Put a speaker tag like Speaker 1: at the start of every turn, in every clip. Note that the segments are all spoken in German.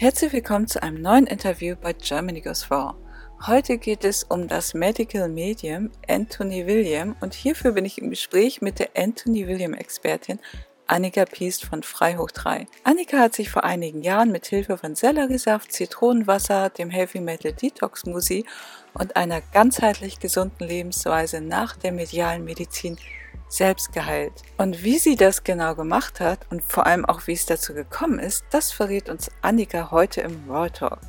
Speaker 1: Herzlich willkommen zu einem neuen Interview bei Germany Goes Raw. Heute geht es um das Medical Medium Anthony William und hierfür bin ich im Gespräch mit der Anthony William Expertin Annika Piest von Freihoch 3. Annika hat sich vor einigen Jahren mit Hilfe von Selleriesaft, Zitronenwasser, dem Heavy Metal Detox Musi und einer ganzheitlich gesunden Lebensweise nach der medialen Medizin selbst geheilt. Und wie sie das genau gemacht hat und vor allem auch wie es dazu gekommen ist, das verrät uns Annika heute im Raw Talk.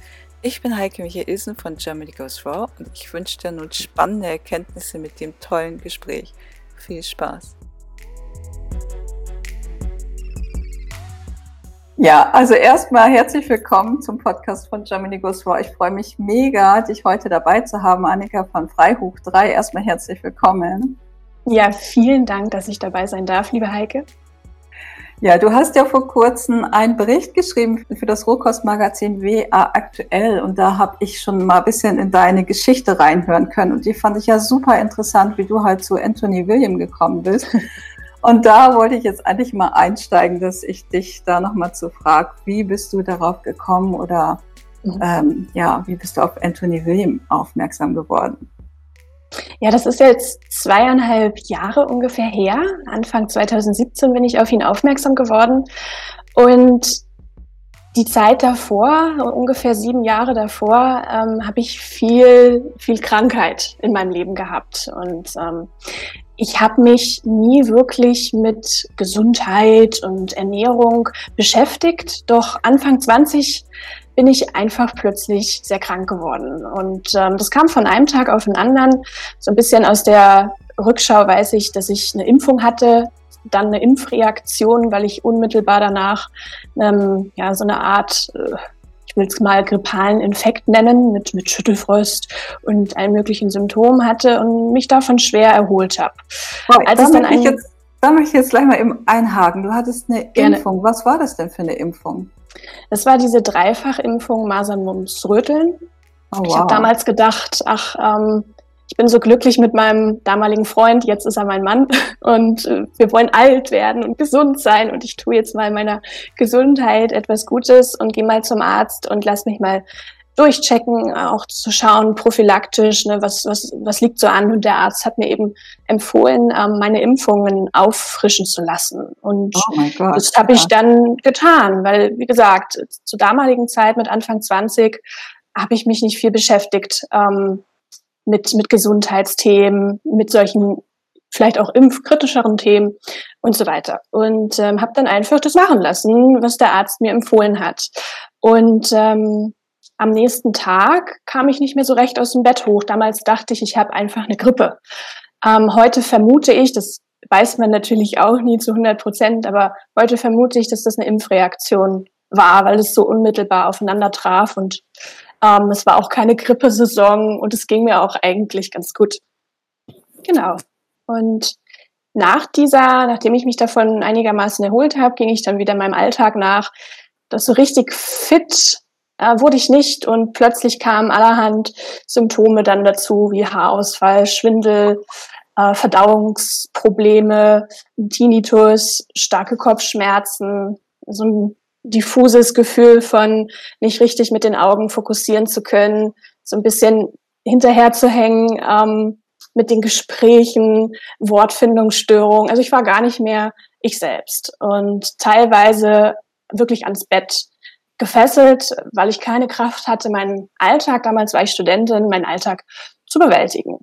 Speaker 1: Ich bin Heike Michaelsen von Germany Goes Raw und ich wünsche dir nun spannende Erkenntnisse mit dem tollen Gespräch. Viel Spaß! Ja, also erstmal herzlich willkommen zum Podcast von Germany Goes Raw. Ich freue mich mega, dich heute dabei zu haben, Annika von Freihoch 3. Erstmal herzlich willkommen.
Speaker 2: Ja, vielen Dank, dass ich dabei sein darf, liebe Heike.
Speaker 1: Ja, du hast ja vor kurzem einen Bericht geschrieben für das Rohkostmagazin WA Aktuell und da habe ich schon mal ein bisschen in deine Geschichte reinhören können und die fand ich ja super interessant, wie du halt zu Anthony William gekommen bist. Und da wollte ich jetzt eigentlich mal einsteigen, dass ich dich da nochmal zu frage, wie bist du darauf gekommen oder mhm. ähm, ja, wie bist du auf Anthony William aufmerksam geworden?
Speaker 2: Ja, das ist jetzt zweieinhalb Jahre ungefähr her. Anfang 2017 bin ich auf ihn aufmerksam geworden. Und die Zeit davor, ungefähr sieben Jahre davor, ähm, habe ich viel, viel Krankheit in meinem Leben gehabt. Und ähm, ich habe mich nie wirklich mit Gesundheit und Ernährung beschäftigt. Doch Anfang 20 bin ich einfach plötzlich sehr krank geworden. Und ähm, das kam von einem Tag auf den anderen. So ein bisschen aus der Rückschau weiß ich, dass ich eine Impfung hatte, dann eine Impfreaktion, weil ich unmittelbar danach ähm, ja so eine Art äh, ich will es mal grippalen Infekt nennen, mit, mit Schüttelfrost und allen möglichen Symptomen hatte und mich davon schwer erholt habe.
Speaker 1: Wow, Als da, möchte ich jetzt, da möchte ich jetzt gleich mal eben einhaken. Du hattest eine gerne. Impfung. Was war das denn für eine Impfung?
Speaker 2: Es war diese Dreifachimpfung Masern, Mumps, Röteln. Oh, wow. Ich habe damals gedacht, ach, ähm, ich bin so glücklich mit meinem damaligen Freund, jetzt ist er mein Mann und äh, wir wollen alt werden und gesund sein und ich tue jetzt mal meiner Gesundheit etwas Gutes und gehe mal zum Arzt und lass mich mal durchchecken, auch zu schauen, prophylaktisch, ne, was, was, was liegt so an. Und der Arzt hat mir eben empfohlen, ähm, meine Impfungen auffrischen zu lassen. Und oh das habe ich dann getan, weil, wie gesagt, zur damaligen Zeit mit Anfang 20 habe ich mich nicht viel beschäftigt ähm, mit, mit Gesundheitsthemen, mit solchen vielleicht auch impfkritischeren Themen und so weiter. Und ähm, habe dann einfach das machen lassen, was der Arzt mir empfohlen hat. Und ähm, am nächsten Tag kam ich nicht mehr so recht aus dem Bett hoch. Damals dachte ich, ich habe einfach eine Grippe. Ähm, heute vermute ich, das weiß man natürlich auch nie zu 100 Prozent, aber heute vermute ich, dass das eine Impfreaktion war, weil es so unmittelbar aufeinander traf und ähm, es war auch keine Grippesaison und es ging mir auch eigentlich ganz gut. Genau. Und nach dieser, nachdem ich mich davon einigermaßen erholt habe, ging ich dann wieder meinem Alltag nach. Das so richtig fit äh, wurde ich nicht und plötzlich kamen allerhand Symptome dann dazu, wie Haarausfall, Schwindel, äh, Verdauungsprobleme, Tinnitus, starke Kopfschmerzen, so ein diffuses Gefühl von nicht richtig mit den Augen fokussieren zu können, so ein bisschen hinterher zu hängen ähm, mit den Gesprächen, Wortfindungsstörungen. Also ich war gar nicht mehr ich selbst und teilweise wirklich ans Bett gefesselt, weil ich keine Kraft hatte, meinen Alltag, damals war ich Studentin, meinen Alltag zu bewältigen.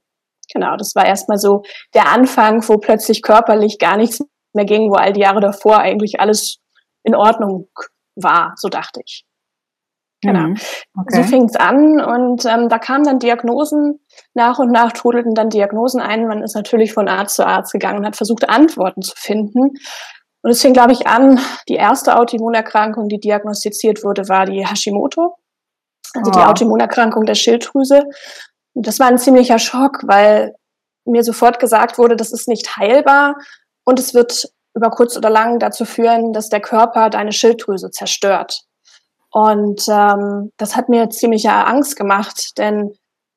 Speaker 2: Genau, das war erstmal so der Anfang, wo plötzlich körperlich gar nichts mehr ging, wo all die Jahre davor eigentlich alles in Ordnung war, so dachte ich. Genau. Mhm. Okay. So fing es an und ähm, da kamen dann Diagnosen, nach und nach trudelten dann Diagnosen ein. Man ist natürlich von Arzt zu Arzt gegangen und hat versucht, Antworten zu finden. Und es fing, glaube ich, an, die erste Autoimmunerkrankung, die diagnostiziert wurde, war die Hashimoto, also oh. die Autoimmunerkrankung der Schilddrüse. Und das war ein ziemlicher Schock, weil mir sofort gesagt wurde, das ist nicht heilbar und es wird über kurz oder lang dazu führen, dass der Körper deine Schilddrüse zerstört. Und ähm, das hat mir ziemliche Angst gemacht, denn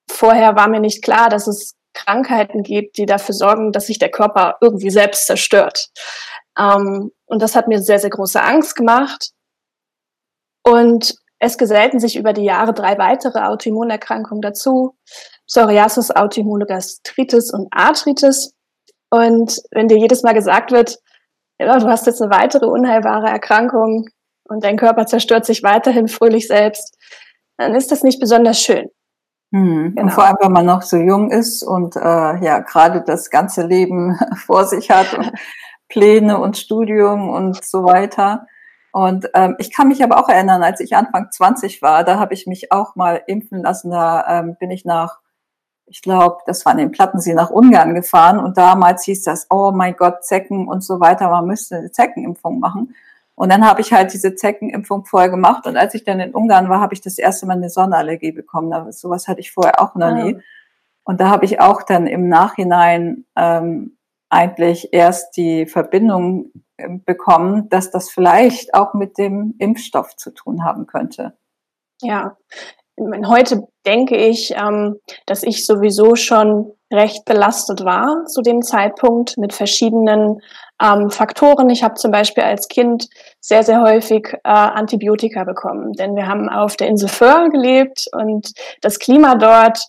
Speaker 2: vorher war mir nicht klar, dass es Krankheiten gibt, die dafür sorgen, dass sich der Körper irgendwie selbst zerstört. Ähm, und das hat mir sehr, sehr große Angst gemacht. Und es gesellten sich über die Jahre drei weitere Autoimmunerkrankungen dazu. Psoriasis, Autoimmune Gastritis und Arthritis. Und wenn dir jedes Mal gesagt wird, ja, du hast jetzt eine weitere unheilbare Erkrankung und dein Körper zerstört sich weiterhin fröhlich selbst, dann ist das nicht besonders schön.
Speaker 1: Hm. Genau. Und vor allem, wenn man noch so jung ist und äh, ja gerade das ganze Leben vor sich hat und Pläne und Studium und so weiter. Und ähm, ich kann mich aber auch erinnern, als ich Anfang 20 war, da habe ich mich auch mal impfen lassen. Da ähm, bin ich nach, ich glaube, das war in den Plattensee nach Ungarn gefahren und damals hieß das, oh mein Gott, Zecken und so weiter, man müsste eine Zeckenimpfung machen. Und dann habe ich halt diese Zeckenimpfung vorher gemacht und als ich dann in Ungarn war, habe ich das erste Mal eine Sonnenallergie bekommen. Aber sowas hatte ich vorher auch noch nie. Ah. Und da habe ich auch dann im Nachhinein ähm, eigentlich erst die Verbindung ähm, bekommen, dass das vielleicht auch mit dem Impfstoff zu tun haben könnte.
Speaker 2: Ja, heute denke ich, ähm, dass ich sowieso schon recht belastet war zu dem Zeitpunkt mit verschiedenen ähm, Faktoren. Ich habe zum Beispiel als Kind sehr, sehr häufig äh, Antibiotika bekommen, denn wir haben auf der Insel Föhr gelebt und das Klima dort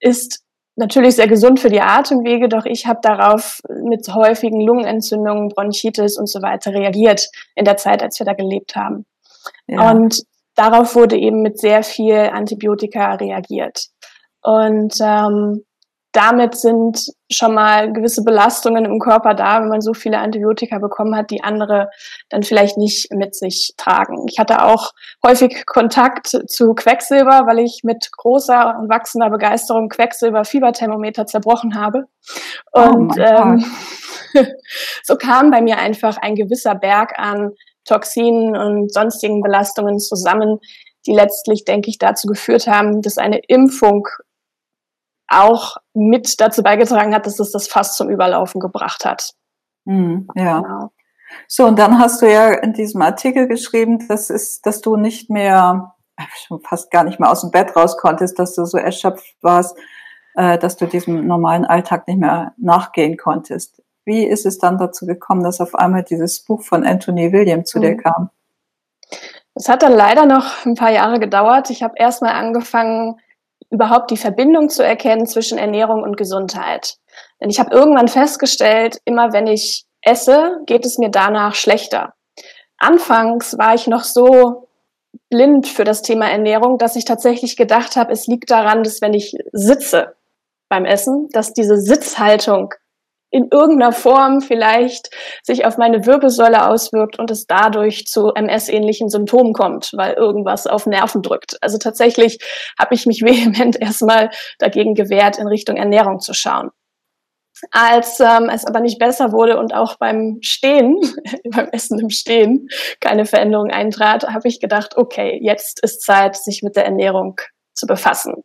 Speaker 2: ist natürlich sehr gesund für die Atemwege, doch ich habe darauf mit häufigen Lungenentzündungen, Bronchitis und so weiter reagiert in der Zeit, als wir da gelebt haben. Ja. Und darauf wurde eben mit sehr viel Antibiotika reagiert. Und ähm, damit sind schon mal gewisse Belastungen im Körper da, wenn man so viele Antibiotika bekommen hat, die andere dann vielleicht nicht mit sich tragen. Ich hatte auch häufig Kontakt zu Quecksilber, weil ich mit großer und wachsender Begeisterung Quecksilber-Fieberthermometer zerbrochen habe. Oh und oh ähm, so kam bei mir einfach ein gewisser Berg an Toxinen und sonstigen Belastungen zusammen, die letztlich, denke ich, dazu geführt haben, dass eine Impfung auch mit dazu beigetragen hat, dass es das Fass zum Überlaufen gebracht hat.
Speaker 1: Mhm, ja. Genau. So, und dann hast du ja in diesem Artikel geschrieben, dass, ist, dass du nicht mehr, schon fast gar nicht mehr aus dem Bett raus konntest, dass du so erschöpft warst, äh, dass du diesem normalen Alltag nicht mehr nachgehen konntest. Wie ist es dann dazu gekommen, dass auf einmal dieses Buch von Anthony William zu mhm. dir kam?
Speaker 2: Es hat dann leider noch ein paar Jahre gedauert. Ich habe erstmal angefangen, überhaupt die Verbindung zu erkennen zwischen Ernährung und Gesundheit. Denn ich habe irgendwann festgestellt, immer wenn ich esse, geht es mir danach schlechter. Anfangs war ich noch so blind für das Thema Ernährung, dass ich tatsächlich gedacht habe, es liegt daran, dass wenn ich sitze beim Essen, dass diese Sitzhaltung in irgendeiner Form vielleicht sich auf meine Wirbelsäule auswirkt und es dadurch zu MS-ähnlichen Symptomen kommt, weil irgendwas auf Nerven drückt. Also tatsächlich habe ich mich vehement erstmal dagegen gewehrt, in Richtung Ernährung zu schauen. Als ähm, es aber nicht besser wurde und auch beim Stehen, beim Essen im Stehen, keine Veränderung eintrat, habe ich gedacht, okay, jetzt ist Zeit, sich mit der Ernährung zu befassen.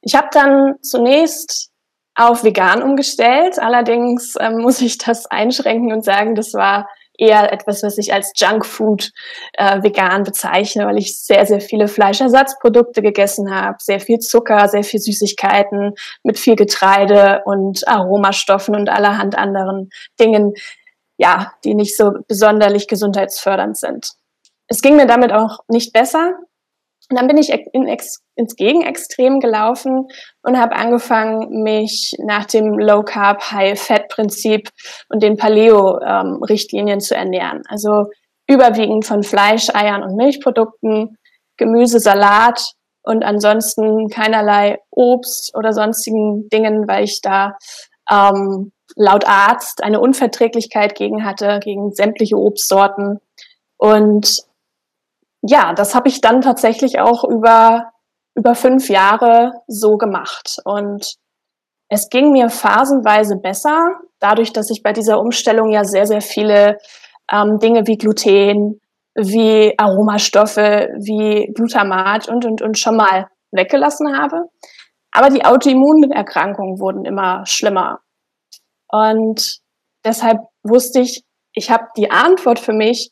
Speaker 2: Ich habe dann zunächst auf vegan umgestellt. Allerdings ähm, muss ich das einschränken und sagen, das war eher etwas, was ich als Junkfood äh, vegan bezeichne, weil ich sehr, sehr viele Fleischersatzprodukte gegessen habe, sehr viel Zucker, sehr viel Süßigkeiten mit viel Getreide und Aromastoffen und allerhand anderen Dingen, ja, die nicht so besonderlich gesundheitsfördernd sind. Es ging mir damit auch nicht besser. Und dann bin ich in, ins Gegenextrem gelaufen und habe angefangen, mich nach dem Low Carb, High Fat Prinzip und den Paleo ähm, Richtlinien zu ernähren. Also überwiegend von Fleisch, Eiern und Milchprodukten, Gemüse, Salat und ansonsten keinerlei Obst oder sonstigen Dingen, weil ich da ähm, laut Arzt eine Unverträglichkeit gegen hatte, gegen sämtliche Obstsorten. Und ja, das habe ich dann tatsächlich auch über, über fünf Jahre so gemacht. Und es ging mir phasenweise besser, dadurch, dass ich bei dieser Umstellung ja sehr, sehr viele ähm, Dinge wie Gluten, wie Aromastoffe, wie Glutamat und, und, und schon mal weggelassen habe. Aber die Autoimmunerkrankungen wurden immer schlimmer. Und deshalb wusste ich, ich habe die Antwort für mich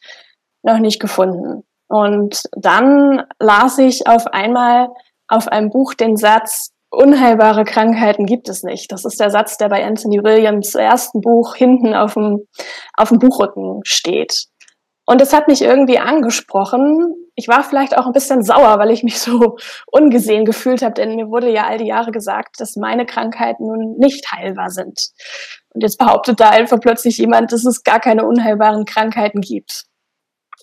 Speaker 2: noch nicht gefunden. Und dann las ich auf einmal auf einem Buch den Satz, unheilbare Krankheiten gibt es nicht. Das ist der Satz, der bei Anthony Williams ersten Buch hinten auf dem, auf dem Buchrücken steht. Und es hat mich irgendwie angesprochen, ich war vielleicht auch ein bisschen sauer, weil ich mich so ungesehen gefühlt habe, denn mir wurde ja all die Jahre gesagt, dass meine Krankheiten nun nicht heilbar sind. Und jetzt behauptet da einfach plötzlich jemand, dass es gar keine unheilbaren Krankheiten gibt.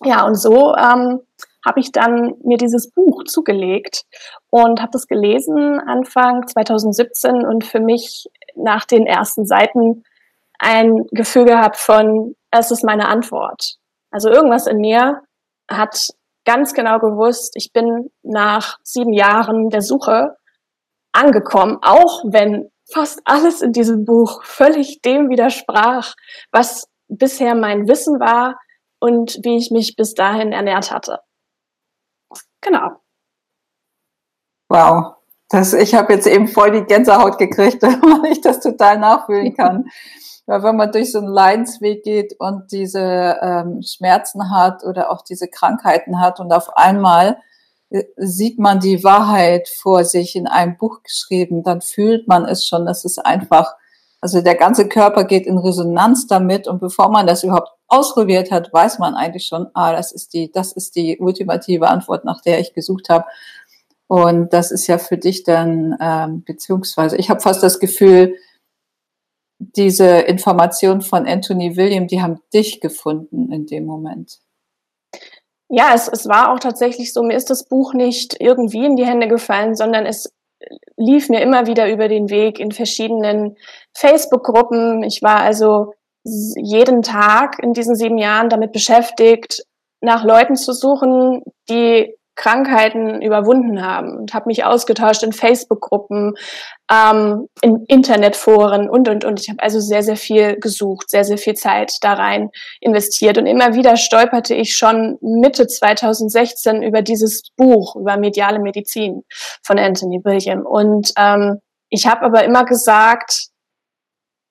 Speaker 2: Ja, und so ähm, habe ich dann mir dieses Buch zugelegt und habe das gelesen Anfang 2017 und für mich nach den ersten Seiten ein Gefühl gehabt von, es ist meine Antwort. Also irgendwas in mir hat ganz genau gewusst, ich bin nach sieben Jahren der Suche angekommen, auch wenn fast alles in diesem Buch völlig dem widersprach, was bisher mein Wissen war und wie ich mich bis dahin ernährt hatte. Genau.
Speaker 1: Wow. Das, ich habe jetzt eben voll die Gänsehaut gekriegt, weil ich das total nachfühlen kann. Weil wenn man durch so einen Leidensweg geht und diese ähm, Schmerzen hat oder auch diese Krankheiten hat und auf einmal äh, sieht man die Wahrheit vor sich in einem Buch geschrieben, dann fühlt man es schon. Das ist einfach, also der ganze Körper geht in Resonanz damit und bevor man das überhaupt ausprobiert hat, weiß man eigentlich schon, ah, das ist die, das ist die ultimative Antwort, nach der ich gesucht habe. Und das ist ja für dich dann, ähm, beziehungsweise ich habe fast das Gefühl, diese Information von Anthony William, die haben dich gefunden in dem Moment.
Speaker 2: Ja, es, es war auch tatsächlich so, mir ist das Buch nicht irgendwie in die Hände gefallen, sondern es lief mir immer wieder über den Weg in verschiedenen Facebook-Gruppen. Ich war also jeden Tag in diesen sieben Jahren damit beschäftigt, nach Leuten zu suchen, die Krankheiten überwunden haben und habe mich ausgetauscht in Facebook-Gruppen, ähm, in Internetforen und, und, und. Ich habe also sehr, sehr viel gesucht, sehr, sehr viel Zeit da rein investiert. Und immer wieder stolperte ich schon Mitte 2016 über dieses Buch, über mediale Medizin von Anthony William. Und ähm, ich habe aber immer gesagt,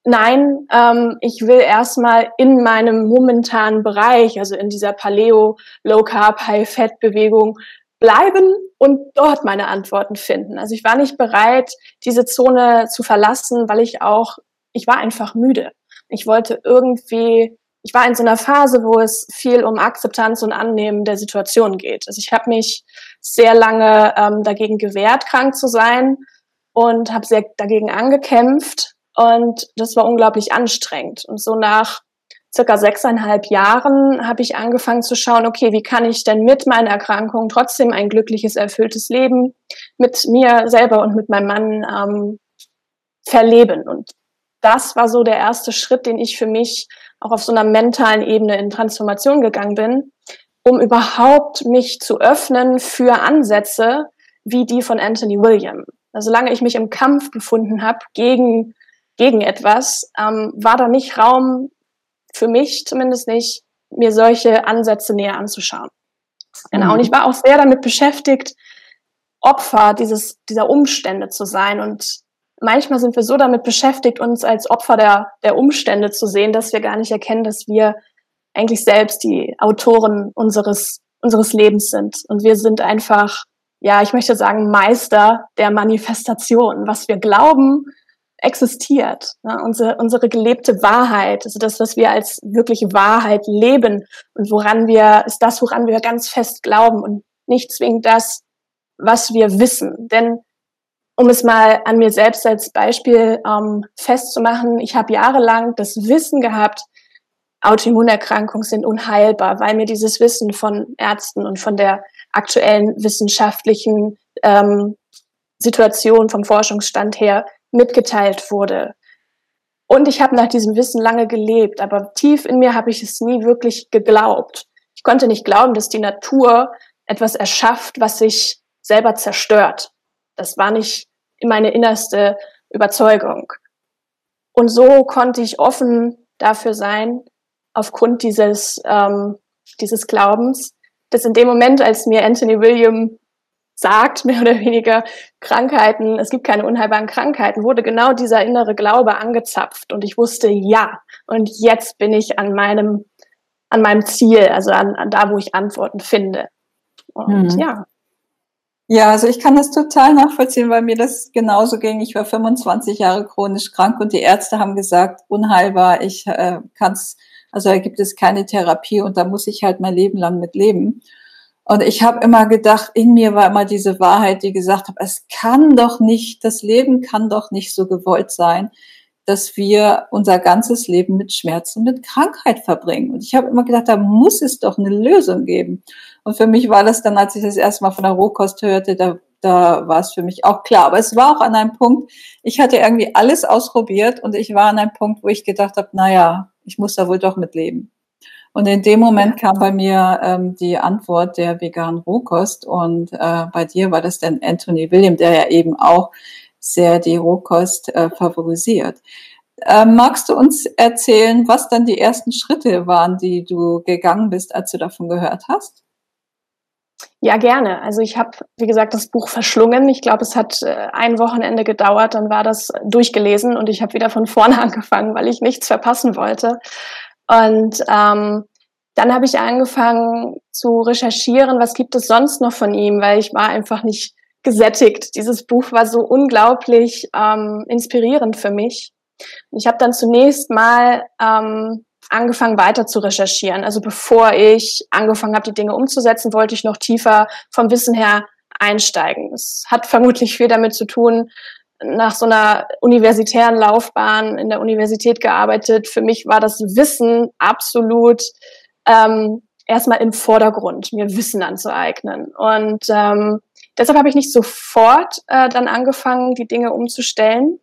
Speaker 2: nein, ähm, ich will erstmal in meinem momentanen Bereich, also in dieser Paleo, Low Carb, High Fat Bewegung bleiben und dort meine Antworten finden. Also ich war nicht bereit, diese Zone zu verlassen, weil ich auch, ich war einfach müde. Ich wollte irgendwie, ich war in so einer Phase, wo es viel um Akzeptanz und Annehmen der Situation geht. Also ich habe mich sehr lange ähm, dagegen gewehrt, krank zu sein und habe sehr dagegen angekämpft und das war unglaublich anstrengend. Und so nach circa sechseinhalb Jahren habe ich angefangen zu schauen, okay, wie kann ich denn mit meiner Erkrankung trotzdem ein glückliches, erfülltes Leben mit mir selber und mit meinem Mann ähm, verleben. Und das war so der erste Schritt, den ich für mich auch auf so einer mentalen Ebene in Transformation gegangen bin, um überhaupt mich zu öffnen für Ansätze wie die von Anthony William. Also solange ich mich im Kampf befunden habe gegen, gegen etwas, ähm, war da nicht Raum für mich zumindest nicht, mir solche Ansätze näher anzuschauen. Genau. Mhm. Und ich war auch sehr damit beschäftigt, Opfer dieses, dieser Umstände zu sein. Und manchmal sind wir so damit beschäftigt, uns als Opfer der, der Umstände zu sehen, dass wir gar nicht erkennen, dass wir eigentlich selbst die Autoren unseres, unseres Lebens sind. Und wir sind einfach, ja, ich möchte sagen, Meister der Manifestation. Was wir glauben, existiert. Ne? Unsere, unsere gelebte Wahrheit, also das, was wir als wirkliche Wahrheit leben und woran wir, ist das, woran wir ganz fest glauben und nicht zwingend das, was wir wissen. Denn um es mal an mir selbst als Beispiel ähm, festzumachen, ich habe jahrelang das Wissen gehabt, Autoimmunerkrankungen sind unheilbar, weil mir dieses Wissen von Ärzten und von der aktuellen wissenschaftlichen ähm, Situation vom Forschungsstand her mitgeteilt wurde. Und ich habe nach diesem Wissen lange gelebt, aber tief in mir habe ich es nie wirklich geglaubt. Ich konnte nicht glauben, dass die Natur etwas erschafft, was sich selber zerstört. Das war nicht meine innerste Überzeugung. Und so konnte ich offen dafür sein, aufgrund dieses, ähm, dieses Glaubens, dass in dem Moment, als mir Anthony William sagt, mehr oder weniger Krankheiten, es gibt keine unheilbaren Krankheiten, wurde genau dieser innere Glaube angezapft und ich wusste, ja, und jetzt bin ich an meinem, an meinem Ziel, also an, an da, wo ich Antworten finde. Und
Speaker 1: hm. ja. Ja, also ich kann das total nachvollziehen, weil mir das genauso ging. Ich war 25 Jahre chronisch krank und die Ärzte haben gesagt, unheilbar, ich äh, kann es, also da gibt es keine Therapie und da muss ich halt mein Leben lang mit leben. Und ich habe immer gedacht, in mir war immer diese Wahrheit, die gesagt hat, es kann doch nicht, das Leben kann doch nicht so gewollt sein, dass wir unser ganzes Leben mit Schmerzen, mit Krankheit verbringen. Und ich habe immer gedacht, da muss es doch eine Lösung geben. Und für mich war das dann, als ich das erste Mal von der Rohkost hörte, da, da war es für mich auch klar. Aber es war auch an einem Punkt, ich hatte irgendwie alles ausprobiert und ich war an einem Punkt, wo ich gedacht habe, naja, ich muss da wohl doch mit leben. Und in dem Moment kam bei mir ähm, die Antwort der veganen Rohkost und äh, bei dir war das dann Anthony William, der ja eben auch sehr die Rohkost äh, favorisiert. Äh, magst du uns erzählen, was dann die ersten Schritte waren, die du gegangen bist, als du davon gehört hast?
Speaker 2: Ja, gerne. Also ich habe, wie gesagt, das Buch verschlungen. Ich glaube, es hat äh, ein Wochenende gedauert, dann war das durchgelesen und ich habe wieder von vorne angefangen, weil ich nichts verpassen wollte. Und ähm, dann habe ich angefangen zu recherchieren, was gibt es sonst noch von ihm, weil ich war einfach nicht gesättigt. Dieses Buch war so unglaublich ähm, inspirierend für mich. Ich habe dann zunächst mal ähm, angefangen weiter zu recherchieren. Also bevor ich angefangen habe, die Dinge umzusetzen, wollte ich noch tiefer vom Wissen her einsteigen. Es hat vermutlich viel damit zu tun, nach so einer universitären Laufbahn in der Universität gearbeitet. Für mich war das Wissen absolut ähm, erstmal im Vordergrund, mir Wissen anzueignen. Und ähm, deshalb habe ich nicht sofort äh, dann angefangen, die Dinge umzustellen.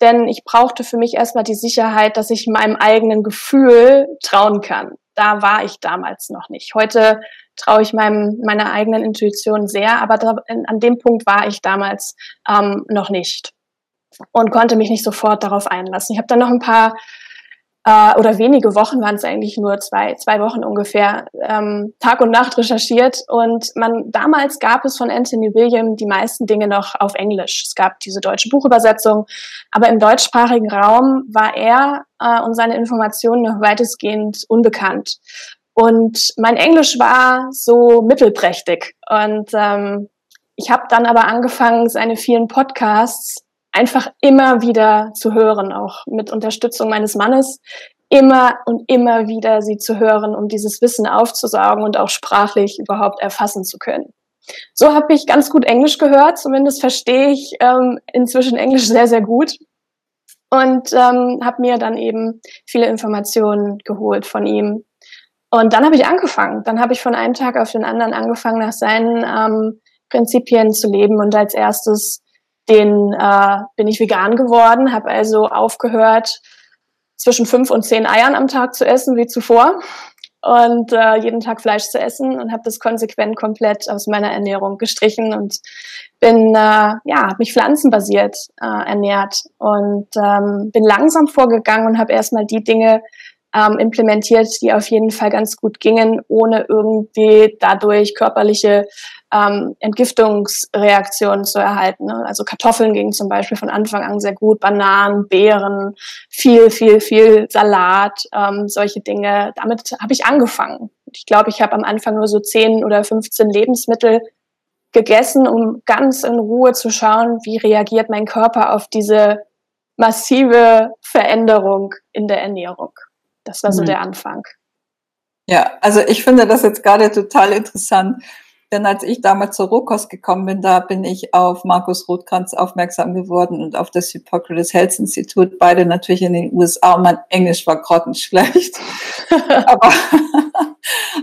Speaker 2: Denn ich brauchte für mich erstmal die Sicherheit, dass ich meinem eigenen Gefühl trauen kann. Da war ich damals noch nicht. Heute traue ich meinem, meiner eigenen Intuition sehr, aber da, an dem Punkt war ich damals ähm, noch nicht und konnte mich nicht sofort darauf einlassen. Ich habe dann noch ein paar äh, oder wenige Wochen waren es eigentlich nur zwei, zwei Wochen ungefähr, ähm, Tag und Nacht recherchiert. Und man damals gab es von Anthony William die meisten Dinge noch auf Englisch. Es gab diese deutsche Buchübersetzung, aber im deutschsprachigen Raum war er äh, und seine Informationen noch weitestgehend unbekannt. Und mein Englisch war so mittelprächtig. Und ähm, ich habe dann aber angefangen, seine vielen Podcasts einfach immer wieder zu hören, auch mit Unterstützung meines Mannes, immer und immer wieder sie zu hören, um dieses Wissen aufzusaugen und auch sprachlich überhaupt erfassen zu können. So habe ich ganz gut Englisch gehört, zumindest verstehe ich ähm, inzwischen Englisch sehr, sehr gut und ähm, habe mir dann eben viele Informationen geholt von ihm. Und dann habe ich angefangen. Dann habe ich von einem Tag auf den anderen angefangen, nach seinen ähm, Prinzipien zu leben und als erstes den äh, bin ich vegan geworden, habe also aufgehört, zwischen fünf und zehn Eiern am Tag zu essen wie zuvor und äh, jeden Tag Fleisch zu essen und habe das konsequent komplett aus meiner Ernährung gestrichen und bin äh, ja mich pflanzenbasiert äh, ernährt und ähm, bin langsam vorgegangen und habe erstmal die Dinge ähm, implementiert, die auf jeden Fall ganz gut gingen, ohne irgendwie dadurch körperliche ähm, Entgiftungsreaktionen zu erhalten. Ne? Also Kartoffeln gingen zum Beispiel von Anfang an sehr gut, Bananen, Beeren, viel, viel, viel Salat, ähm, solche Dinge. Damit habe ich angefangen. Ich glaube, ich habe am Anfang nur so 10 oder 15 Lebensmittel gegessen, um ganz in Ruhe zu schauen, wie reagiert mein Körper auf diese massive Veränderung in der Ernährung. Das war so mhm. der Anfang.
Speaker 1: Ja, also ich finde das jetzt gerade total interessant, denn als ich damals zur Rohkost gekommen bin, da bin ich auf Markus Rothkranz aufmerksam geworden und auf das Hippocrates Health Institute, beide natürlich in den USA und mein Englisch war grottenschlecht. aber,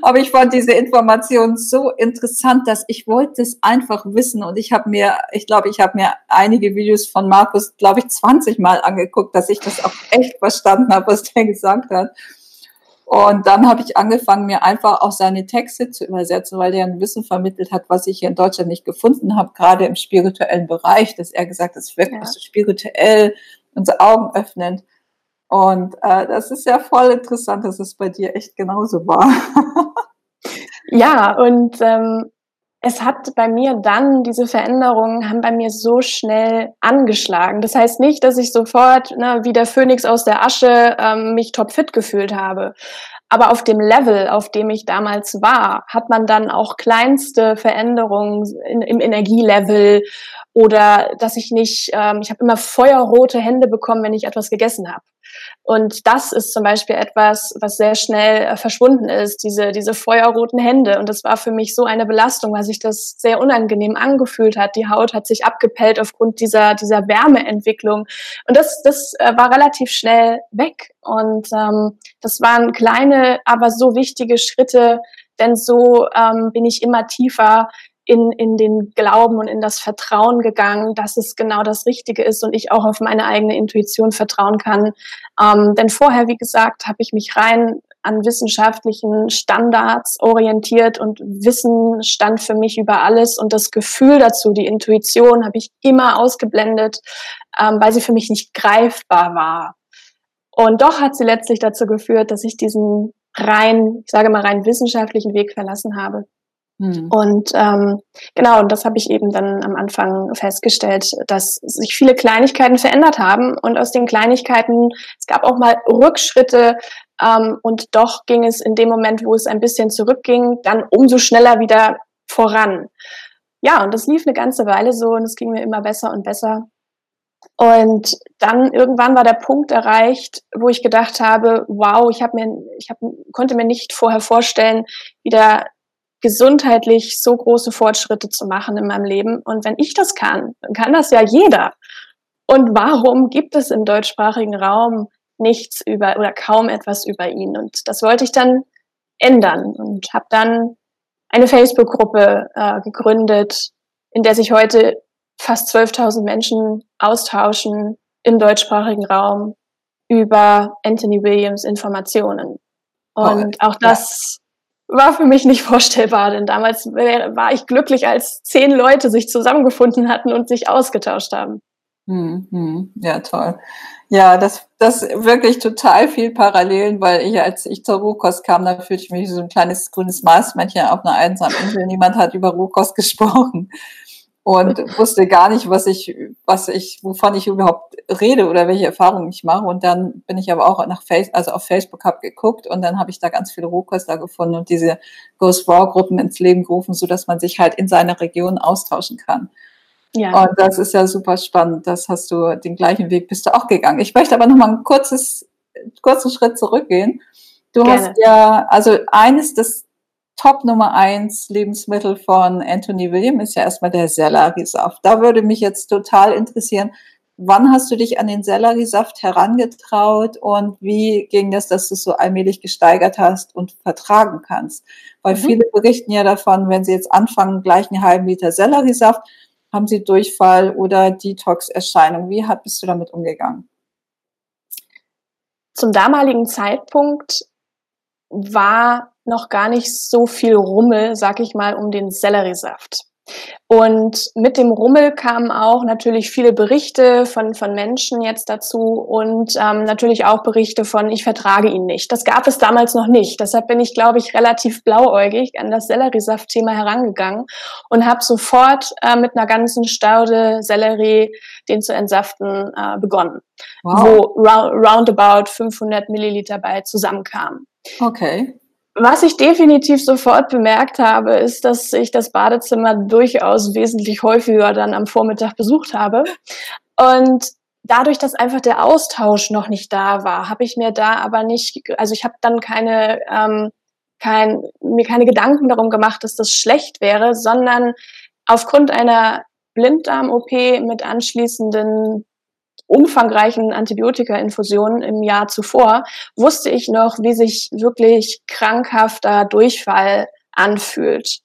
Speaker 1: aber ich fand diese Information so interessant, dass ich wollte es einfach wissen und ich habe mir, ich glaube, ich habe mir einige Videos von Markus, glaube ich, 20 Mal angeguckt, dass ich das auch echt verstanden habe, was der gesagt hat. Und dann habe ich angefangen, mir einfach auch seine Texte zu übersetzen, weil der ein Wissen vermittelt hat, was ich hier in Deutschland nicht gefunden habe, gerade im spirituellen Bereich, dass er gesagt hat, es wirkt ja. so spirituell, unsere Augen öffnend. Und äh, das ist ja voll interessant, dass es bei dir echt genauso war.
Speaker 2: ja, und ähm, es hat bei mir dann, diese Veränderungen haben bei mir so schnell angeschlagen. Das heißt nicht, dass ich sofort ne, wie der Phönix aus der Asche ähm, mich topfit gefühlt habe. Aber auf dem Level, auf dem ich damals war, hat man dann auch kleinste Veränderungen in, im Energielevel oder dass ich nicht, ähm, ich habe immer feuerrote Hände bekommen, wenn ich etwas gegessen habe. Und das ist zum Beispiel etwas, was sehr schnell äh, verschwunden ist, diese, diese feuerroten Hände. Und das war für mich so eine Belastung, weil sich das sehr unangenehm angefühlt hat. Die Haut hat sich abgepellt aufgrund dieser, dieser Wärmeentwicklung. Und das, das äh, war relativ schnell weg. Und ähm, das waren kleine, aber so wichtige Schritte, denn so ähm, bin ich immer tiefer in, in den Glauben und in das Vertrauen gegangen, dass es genau das Richtige ist und ich auch auf meine eigene Intuition vertrauen kann. Ähm, denn vorher, wie gesagt, habe ich mich rein an wissenschaftlichen Standards orientiert und Wissen stand für mich über alles und das Gefühl dazu, die Intuition habe ich immer ausgeblendet, ähm, weil sie für mich nicht greifbar war. Und doch hat sie letztlich dazu geführt, dass ich diesen rein, ich sage mal rein wissenschaftlichen Weg verlassen habe hm. Und ähm, genau, und das habe ich eben dann am Anfang festgestellt, dass sich viele Kleinigkeiten verändert haben und aus den Kleinigkeiten, es gab auch mal Rückschritte ähm, und doch ging es in dem Moment, wo es ein bisschen zurückging, dann umso schneller wieder voran. Ja, und das lief eine ganze Weile so und es ging mir immer besser und besser. Und dann irgendwann war der Punkt erreicht, wo ich gedacht habe, wow, ich habe mir, ich hab, konnte mir nicht vorher vorstellen, wieder gesundheitlich so große Fortschritte zu machen in meinem Leben. Und wenn ich das kann, dann kann das ja jeder. Und warum gibt es im deutschsprachigen Raum nichts über oder kaum etwas über ihn? Und das wollte ich dann ändern und habe dann eine Facebook-Gruppe äh, gegründet, in der sich heute fast 12.000 Menschen austauschen im deutschsprachigen Raum über Anthony Williams Informationen. Und auch das war für mich nicht vorstellbar, denn damals war ich glücklich, als zehn Leute sich zusammengefunden hatten und sich ausgetauscht haben.
Speaker 1: Hm, hm, ja, toll. Ja, das, das wirklich total viel Parallelen, weil ich, als ich zur Rohkost kam, da fühlte ich mich wie so ein kleines grünes Marsmännchen auf einer einsamen Insel. Niemand hat über Rohkost gesprochen und wusste gar nicht, was ich, was ich, wovon ich überhaupt rede oder welche Erfahrungen ich mache. Und dann bin ich aber auch nach Face, also auf Facebook habe geguckt und dann habe ich da ganz viele Rohköstler gefunden und diese Ghost Raw Gruppen ins Leben gerufen, so dass man sich halt in seiner Region austauschen kann. Ja. Und das ist ja super spannend. Das hast du den gleichen Weg bist du auch gegangen. Ich möchte aber noch mal ein kurzes, kurzen Schritt zurückgehen. Du Gerne. hast ja, also eines des Top Nummer eins Lebensmittel von Anthony William ist ja erstmal der Selleriesaft. Da würde mich jetzt total interessieren, wann hast du dich an den Selleriesaft herangetraut und wie ging das, dass du es so allmählich gesteigert hast und vertragen kannst? Weil mhm. viele berichten ja davon, wenn sie jetzt anfangen, gleich einen halben Liter Selleriesaft, haben sie Durchfall oder Detox-Erscheinung. Wie bist du damit umgegangen?
Speaker 2: Zum damaligen Zeitpunkt war noch gar nicht so viel Rummel, sag ich mal, um den Selleriesaft. Und mit dem Rummel kamen auch natürlich viele Berichte von, von Menschen jetzt dazu und ähm, natürlich auch Berichte von, ich vertrage ihn nicht. Das gab es damals noch nicht. Deshalb bin ich, glaube ich, relativ blauäugig an das Selleriesaft-Thema herangegangen und habe sofort äh, mit einer ganzen Staude Sellerie, den zu entsaften, äh, begonnen, wow. wo roundabout 500 Milliliter bei zusammenkamen.
Speaker 1: Okay.
Speaker 2: Was ich definitiv sofort bemerkt habe, ist, dass ich das Badezimmer durchaus wesentlich häufiger dann am Vormittag besucht habe. Und dadurch, dass einfach der Austausch noch nicht da war, habe ich mir da aber nicht, also ich habe dann keine, ähm, kein, mir keine Gedanken darum gemacht, dass das schlecht wäre, sondern aufgrund einer Blinddarm-OP mit anschließenden umfangreichen Antibiotika-Infusionen im Jahr zuvor, wusste ich noch, wie sich wirklich krankhafter Durchfall anfühlt.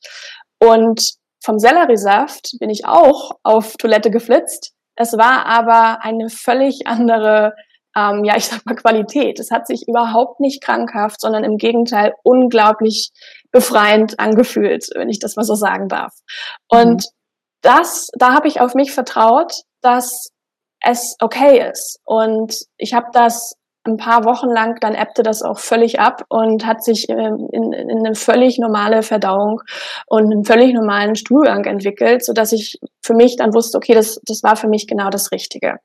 Speaker 2: Und vom Selleriesaft bin ich auch auf Toilette geflitzt. Es war aber eine völlig andere, ähm, ja, ich sag mal Qualität. Es hat sich überhaupt nicht krankhaft, sondern im Gegenteil unglaublich befreiend angefühlt, wenn ich das mal so sagen darf. Und mhm. das, da habe ich auf mich vertraut, dass es okay ist. Und ich habe das ein paar Wochen lang, dann ebbte das auch völlig ab und hat sich ähm, in, in eine völlig normale Verdauung und einen völlig normalen Stuhlgang entwickelt, so dass ich für mich dann wusste, okay, das, das war für mich genau das Richtige.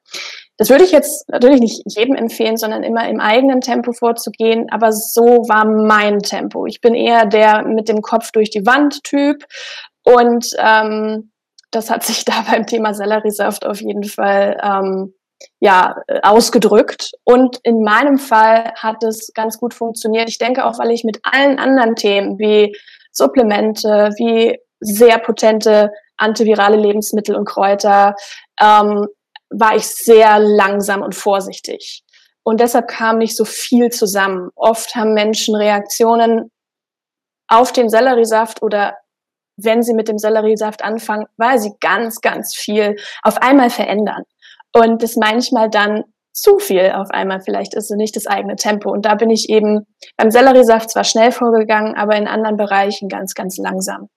Speaker 2: Das würde ich jetzt natürlich nicht jedem empfehlen, sondern immer im eigenen Tempo vorzugehen, aber so war mein Tempo. Ich bin eher der mit dem Kopf durch die Wand Typ und ähm, das hat sich da beim Thema Selleriesaft auf jeden Fall ähm, ja, ausgedrückt. Und in meinem Fall hat es ganz gut funktioniert. Ich denke auch, weil ich mit allen anderen Themen wie Supplemente, wie sehr potente antivirale Lebensmittel und Kräuter, ähm, war ich sehr langsam und vorsichtig. Und deshalb kam nicht so viel zusammen. Oft haben Menschen Reaktionen auf den Selleriesaft oder wenn sie mit dem Selleriesaft anfangen, weil sie ganz, ganz viel auf einmal verändern. Und das manchmal dann zu viel auf einmal. Vielleicht ist es nicht das eigene Tempo. Und da bin ich eben beim Selleriesaft zwar schnell vorgegangen, aber in anderen Bereichen ganz, ganz langsam.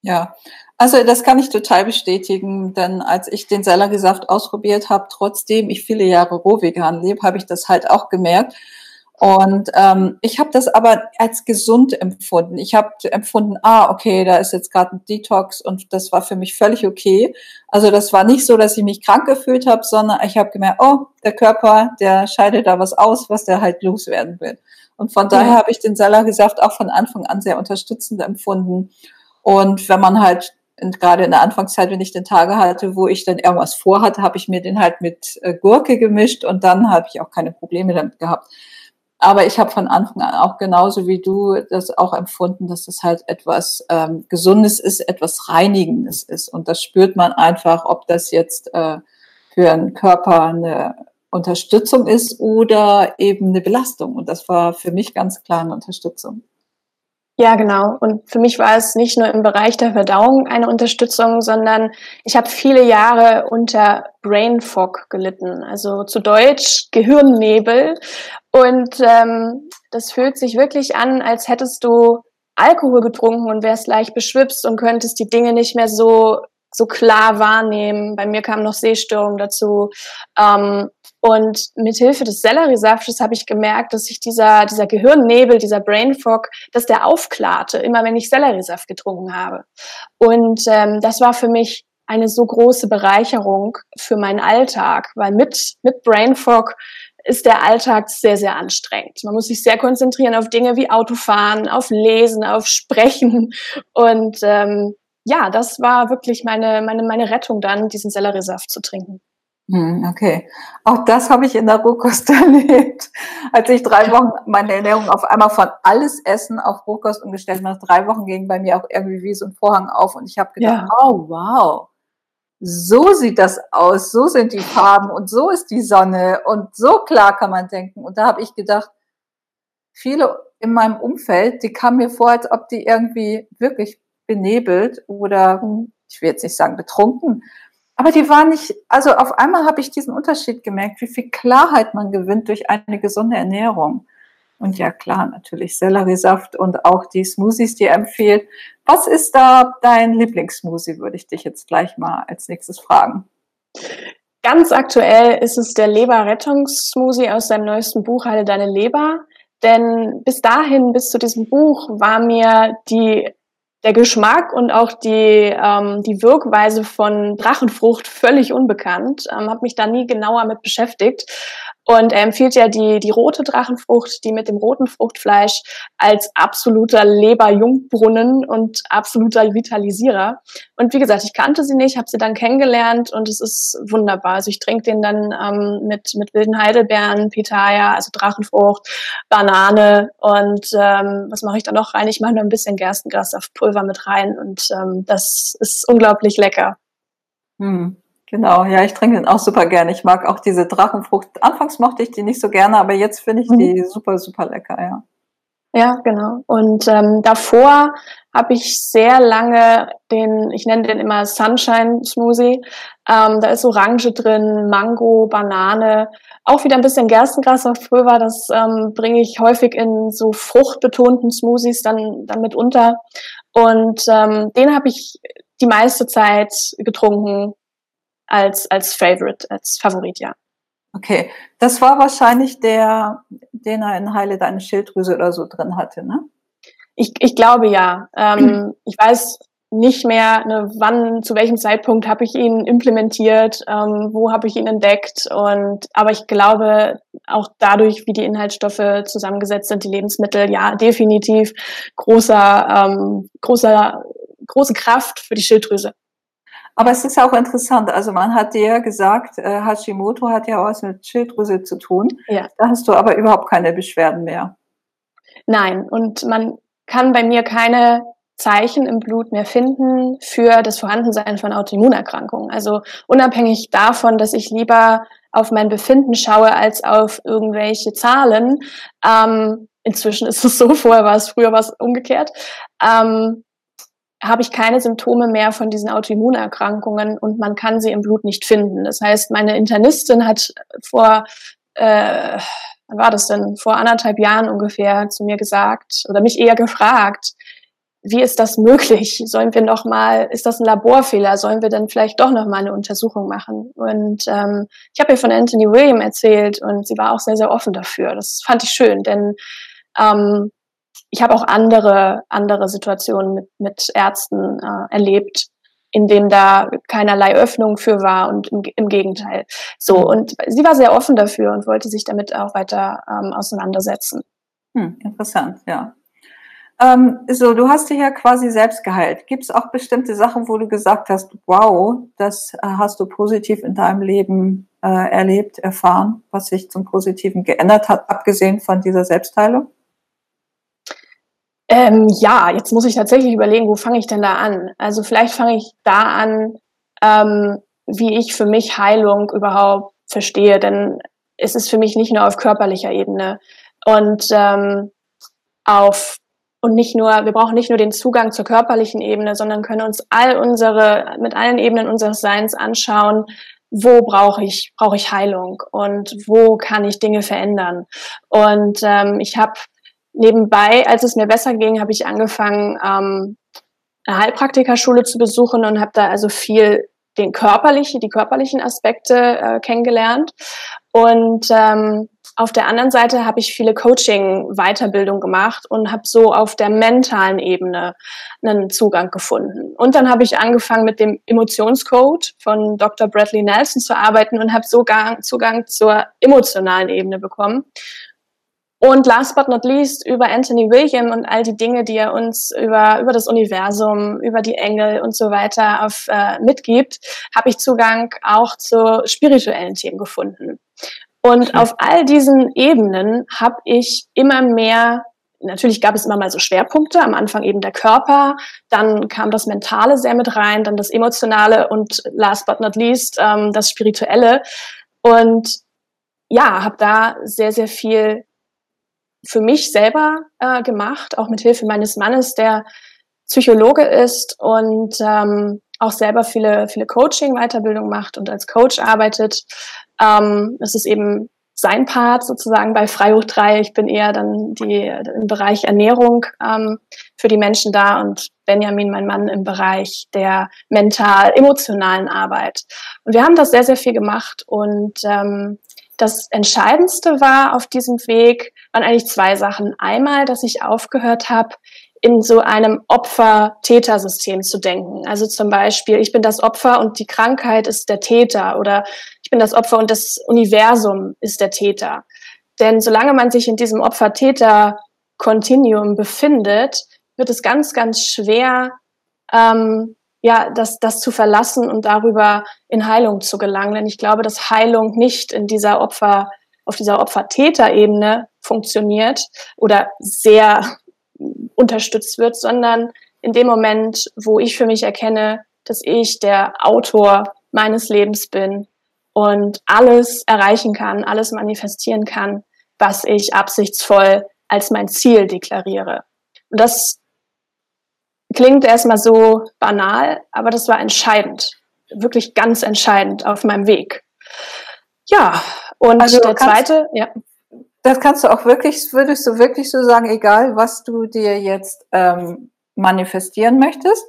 Speaker 1: Ja, also das kann ich total bestätigen, denn als ich den Selleriesaft ausprobiert habe, trotzdem ich viele Jahre roh vegan lebe, habe ich das halt auch gemerkt. Und ähm, ich habe das aber als gesund empfunden. Ich habe empfunden, ah, okay, da ist jetzt gerade ein Detox und das war für mich völlig okay. Also das war nicht so, dass ich mich krank gefühlt habe, sondern ich habe gemerkt, oh, der Körper, der scheidet da was aus, was der halt loswerden will. Und von daher habe ich den Selleriesaft auch von Anfang an sehr unterstützend empfunden. Und wenn man halt gerade in der Anfangszeit, wenn ich den Tage hatte, wo ich dann irgendwas vorhatte, habe ich mir den halt mit äh, Gurke gemischt und dann habe ich auch keine Probleme damit gehabt. Aber ich habe von Anfang an auch genauso wie du das auch empfunden, dass das halt etwas ähm, Gesundes ist, etwas Reinigendes ist. Und das spürt man einfach, ob das jetzt äh, für einen Körper eine Unterstützung ist oder eben eine Belastung. Und das war für mich ganz klar eine Unterstützung.
Speaker 2: Ja, genau. Und für mich war es nicht nur im Bereich der Verdauung eine Unterstützung, sondern ich habe viele Jahre unter Brain Fog gelitten, also zu Deutsch Gehirnnebel. Und ähm, das fühlt sich wirklich an, als hättest du Alkohol getrunken und wärst leicht beschwipst und könntest die Dinge nicht mehr so so klar wahrnehmen. Bei mir kam noch Sehstörung dazu. Ähm, und mit Hilfe des Selleriesaftes habe ich gemerkt, dass sich dieser, dieser Gehirnnebel, dieser Brain Fog, dass der aufklarte, immer wenn ich Selleriesaft getrunken habe. Und ähm, das war für mich eine so große Bereicherung für meinen Alltag, weil mit, mit Brain Fog ist der Alltag sehr, sehr anstrengend. Man muss sich sehr konzentrieren auf Dinge wie Autofahren, auf Lesen, auf Sprechen. Und ähm, ja, das war wirklich meine, meine, meine Rettung dann, diesen Selleriesaft zu trinken.
Speaker 1: Hm, okay. Auch das habe ich in der Rohkost erlebt. Als ich drei Wochen meine Ernährung auf einmal von alles Essen auf Rohkost umgestellt habe, nach drei Wochen ging bei mir auch irgendwie wie so ein Vorhang auf und ich habe gedacht, ja. oh wow, so sieht das aus, so sind die Farben und so ist die Sonne und so klar kann man denken. Und da habe ich gedacht, viele in meinem Umfeld, die kamen mir vor, als ob die irgendwie wirklich benebelt oder, mhm. ich will jetzt nicht sagen betrunken, aber die waren nicht, also auf einmal habe ich diesen Unterschied gemerkt, wie viel Klarheit man gewinnt durch eine gesunde Ernährung. Und ja, klar, natürlich Selleriesaft und auch die Smoothies, die er empfiehlt. Was ist da dein Lieblingssmoothie, würde ich dich jetzt gleich mal als nächstes fragen.
Speaker 2: Ganz aktuell ist es der Leberrettungssmoothie aus seinem neuesten Buch Heile deine Leber. Denn bis dahin, bis zu diesem Buch, war mir die der Geschmack und auch die, ähm, die Wirkweise von Drachenfrucht völlig unbekannt. Ähm, habe mich da nie genauer mit beschäftigt. Und er empfiehlt ja die, die rote Drachenfrucht, die mit dem roten Fruchtfleisch als absoluter Leberjungbrunnen und absoluter Vitalisierer. Und wie gesagt, ich kannte sie nicht, habe sie dann kennengelernt und es ist wunderbar. Also ich trinke den dann ähm, mit, mit wilden Heidelbeeren, Pitaya, also Drachenfrucht, Banane und ähm, was mache ich da noch rein? Ich mache noch ein bisschen Gerstengras auf Pulver mit rein und ähm, das ist unglaublich lecker.
Speaker 1: Hm. Genau, ja, ich trinke den auch super gerne. Ich mag auch diese Drachenfrucht. Anfangs mochte ich die nicht so gerne, aber jetzt finde ich die mhm. super, super lecker, ja.
Speaker 2: Ja, genau. Und ähm, davor habe ich sehr lange den, ich nenne den immer Sunshine Smoothie. Ähm, da ist Orange drin, Mango, Banane, auch wieder ein bisschen Gerstengras auf Pulver. Das ähm, bringe ich häufig in so fruchtbetonten Smoothies dann, dann mit unter. Und ähm, den habe ich die meiste Zeit getrunken als, als Favorite, als Favorit, ja.
Speaker 1: Okay, das war wahrscheinlich der, den er in Heile deine Schilddrüse oder so drin hatte, ne?
Speaker 2: Ich, ich glaube ja. Ähm, ich weiß nicht mehr, ne, wann, zu welchem Zeitpunkt habe ich ihn implementiert, ähm, wo habe ich ihn entdeckt und aber ich glaube auch dadurch, wie die Inhaltsstoffe zusammengesetzt sind, die Lebensmittel, ja definitiv großer, ähm, großer, große Kraft für die Schilddrüse.
Speaker 1: Aber es ist auch interessant. Also man hat dir gesagt, äh, Hashimoto hat ja auch was mit Schilddrüse zu tun. Ja. Da hast du aber überhaupt keine Beschwerden mehr.
Speaker 2: Nein, und man kann bei mir keine Zeichen im Blut mehr finden für das Vorhandensein von Autoimmunerkrankungen. Also unabhängig davon, dass ich lieber auf mein Befinden schaue als auf irgendwelche Zahlen. Ähm, inzwischen ist es so, vorher war es, früher war es umgekehrt. Ähm, habe ich keine Symptome mehr von diesen Autoimmunerkrankungen und man kann sie im Blut nicht finden. Das heißt, meine Internistin hat vor, äh, wann war das denn, vor anderthalb Jahren ungefähr zu mir gesagt oder mich eher gefragt, wie ist das möglich? Sollen wir noch mal, ist das ein Laborfehler? Sollen wir dann vielleicht doch noch mal eine Untersuchung machen? Und ähm, ich habe ihr von Anthony William erzählt und sie war auch sehr, sehr offen dafür. Das fand ich schön, denn ähm, ich habe auch andere, andere Situationen mit, mit Ärzten äh, erlebt, in denen da keinerlei Öffnung für war und im, im Gegenteil. So, mhm. und sie war sehr offen dafür und wollte sich damit auch weiter ähm, auseinandersetzen.
Speaker 1: Hm, interessant, ja. Ähm, so, du hast dich ja quasi selbst geheilt. Gibt es auch bestimmte Sachen, wo du gesagt hast, wow, das äh, hast du positiv in deinem Leben äh, erlebt, erfahren, was sich zum Positiven geändert hat, abgesehen von dieser Selbstheilung?
Speaker 2: Ähm, ja, jetzt muss ich tatsächlich überlegen, wo fange ich denn da an? Also vielleicht fange ich da an, ähm, wie ich für mich Heilung überhaupt verstehe, denn es ist für mich nicht nur auf körperlicher Ebene und ähm, auf und nicht nur, wir brauchen nicht nur den Zugang zur körperlichen Ebene, sondern können uns all unsere, mit allen Ebenen unseres Seins anschauen, wo brauche ich, brauche ich Heilung und wo kann ich Dinge verändern. Und ähm, ich habe nebenbei, als es mir besser ging, habe ich angefangen, ähm, eine Heilpraktikerschule zu besuchen und habe da also viel den körperlichen, die körperlichen Aspekte äh, kennengelernt. Und ähm, auf der anderen Seite habe ich viele Coaching-Weiterbildung gemacht und habe so auf der mentalen Ebene einen Zugang gefunden. Und dann habe ich angefangen mit dem Emotionscode von Dr. Bradley Nelson zu arbeiten und habe so Zugang zur emotionalen Ebene bekommen. Und last but not least über Anthony William und all die Dinge, die er uns über, über das Universum, über die Engel und so weiter auf, äh, mitgibt, habe ich Zugang auch zu spirituellen Themen gefunden. Und auf all diesen Ebenen habe ich immer mehr natürlich gab es immer mal so Schwerpunkte, am Anfang eben der Körper, dann kam das Mentale sehr mit rein, dann das Emotionale und last but not least ähm, das Spirituelle. Und ja, habe da sehr, sehr viel für mich selber äh, gemacht, auch mit Hilfe meines Mannes, der Psychologe ist und ähm, auch selber viele, viele Coaching-Weiterbildung macht und als Coach arbeitet. Ähm, das ist eben sein Part sozusagen bei Freihoch 3. Ich bin eher dann die, im Bereich Ernährung ähm, für die Menschen da und Benjamin, mein Mann, im Bereich der mental-emotionalen Arbeit. Und wir haben das sehr, sehr viel gemacht und ähm, das Entscheidendste war auf diesem Weg, waren eigentlich zwei Sachen. Einmal, dass ich aufgehört habe, in so einem Opfer-Täter-System zu denken. Also zum Beispiel, ich bin das Opfer und die Krankheit ist der Täter oder ich bin das Opfer und das Universum ist der Täter. Denn solange man sich in diesem Opfer-Täter-Kontinuum befindet, wird es ganz, ganz schwer, ähm, ja, das, das zu verlassen und darüber in Heilung zu gelangen. Denn ich glaube, dass Heilung nicht in dieser Opfer, auf dieser Opfer-Täter-Ebene funktioniert oder sehr unterstützt wird, sondern in dem Moment, wo ich für mich erkenne, dass ich der Autor meines Lebens bin und alles erreichen kann, alles manifestieren kann, was ich absichtsvoll als mein Ziel deklariere. Und das Klingt erstmal so banal, aber das war entscheidend. Wirklich ganz entscheidend auf meinem Weg. Ja, und also der zweite, ja.
Speaker 1: Das kannst du auch wirklich, würdest du wirklich so sagen, egal was du dir jetzt ähm, manifestieren möchtest,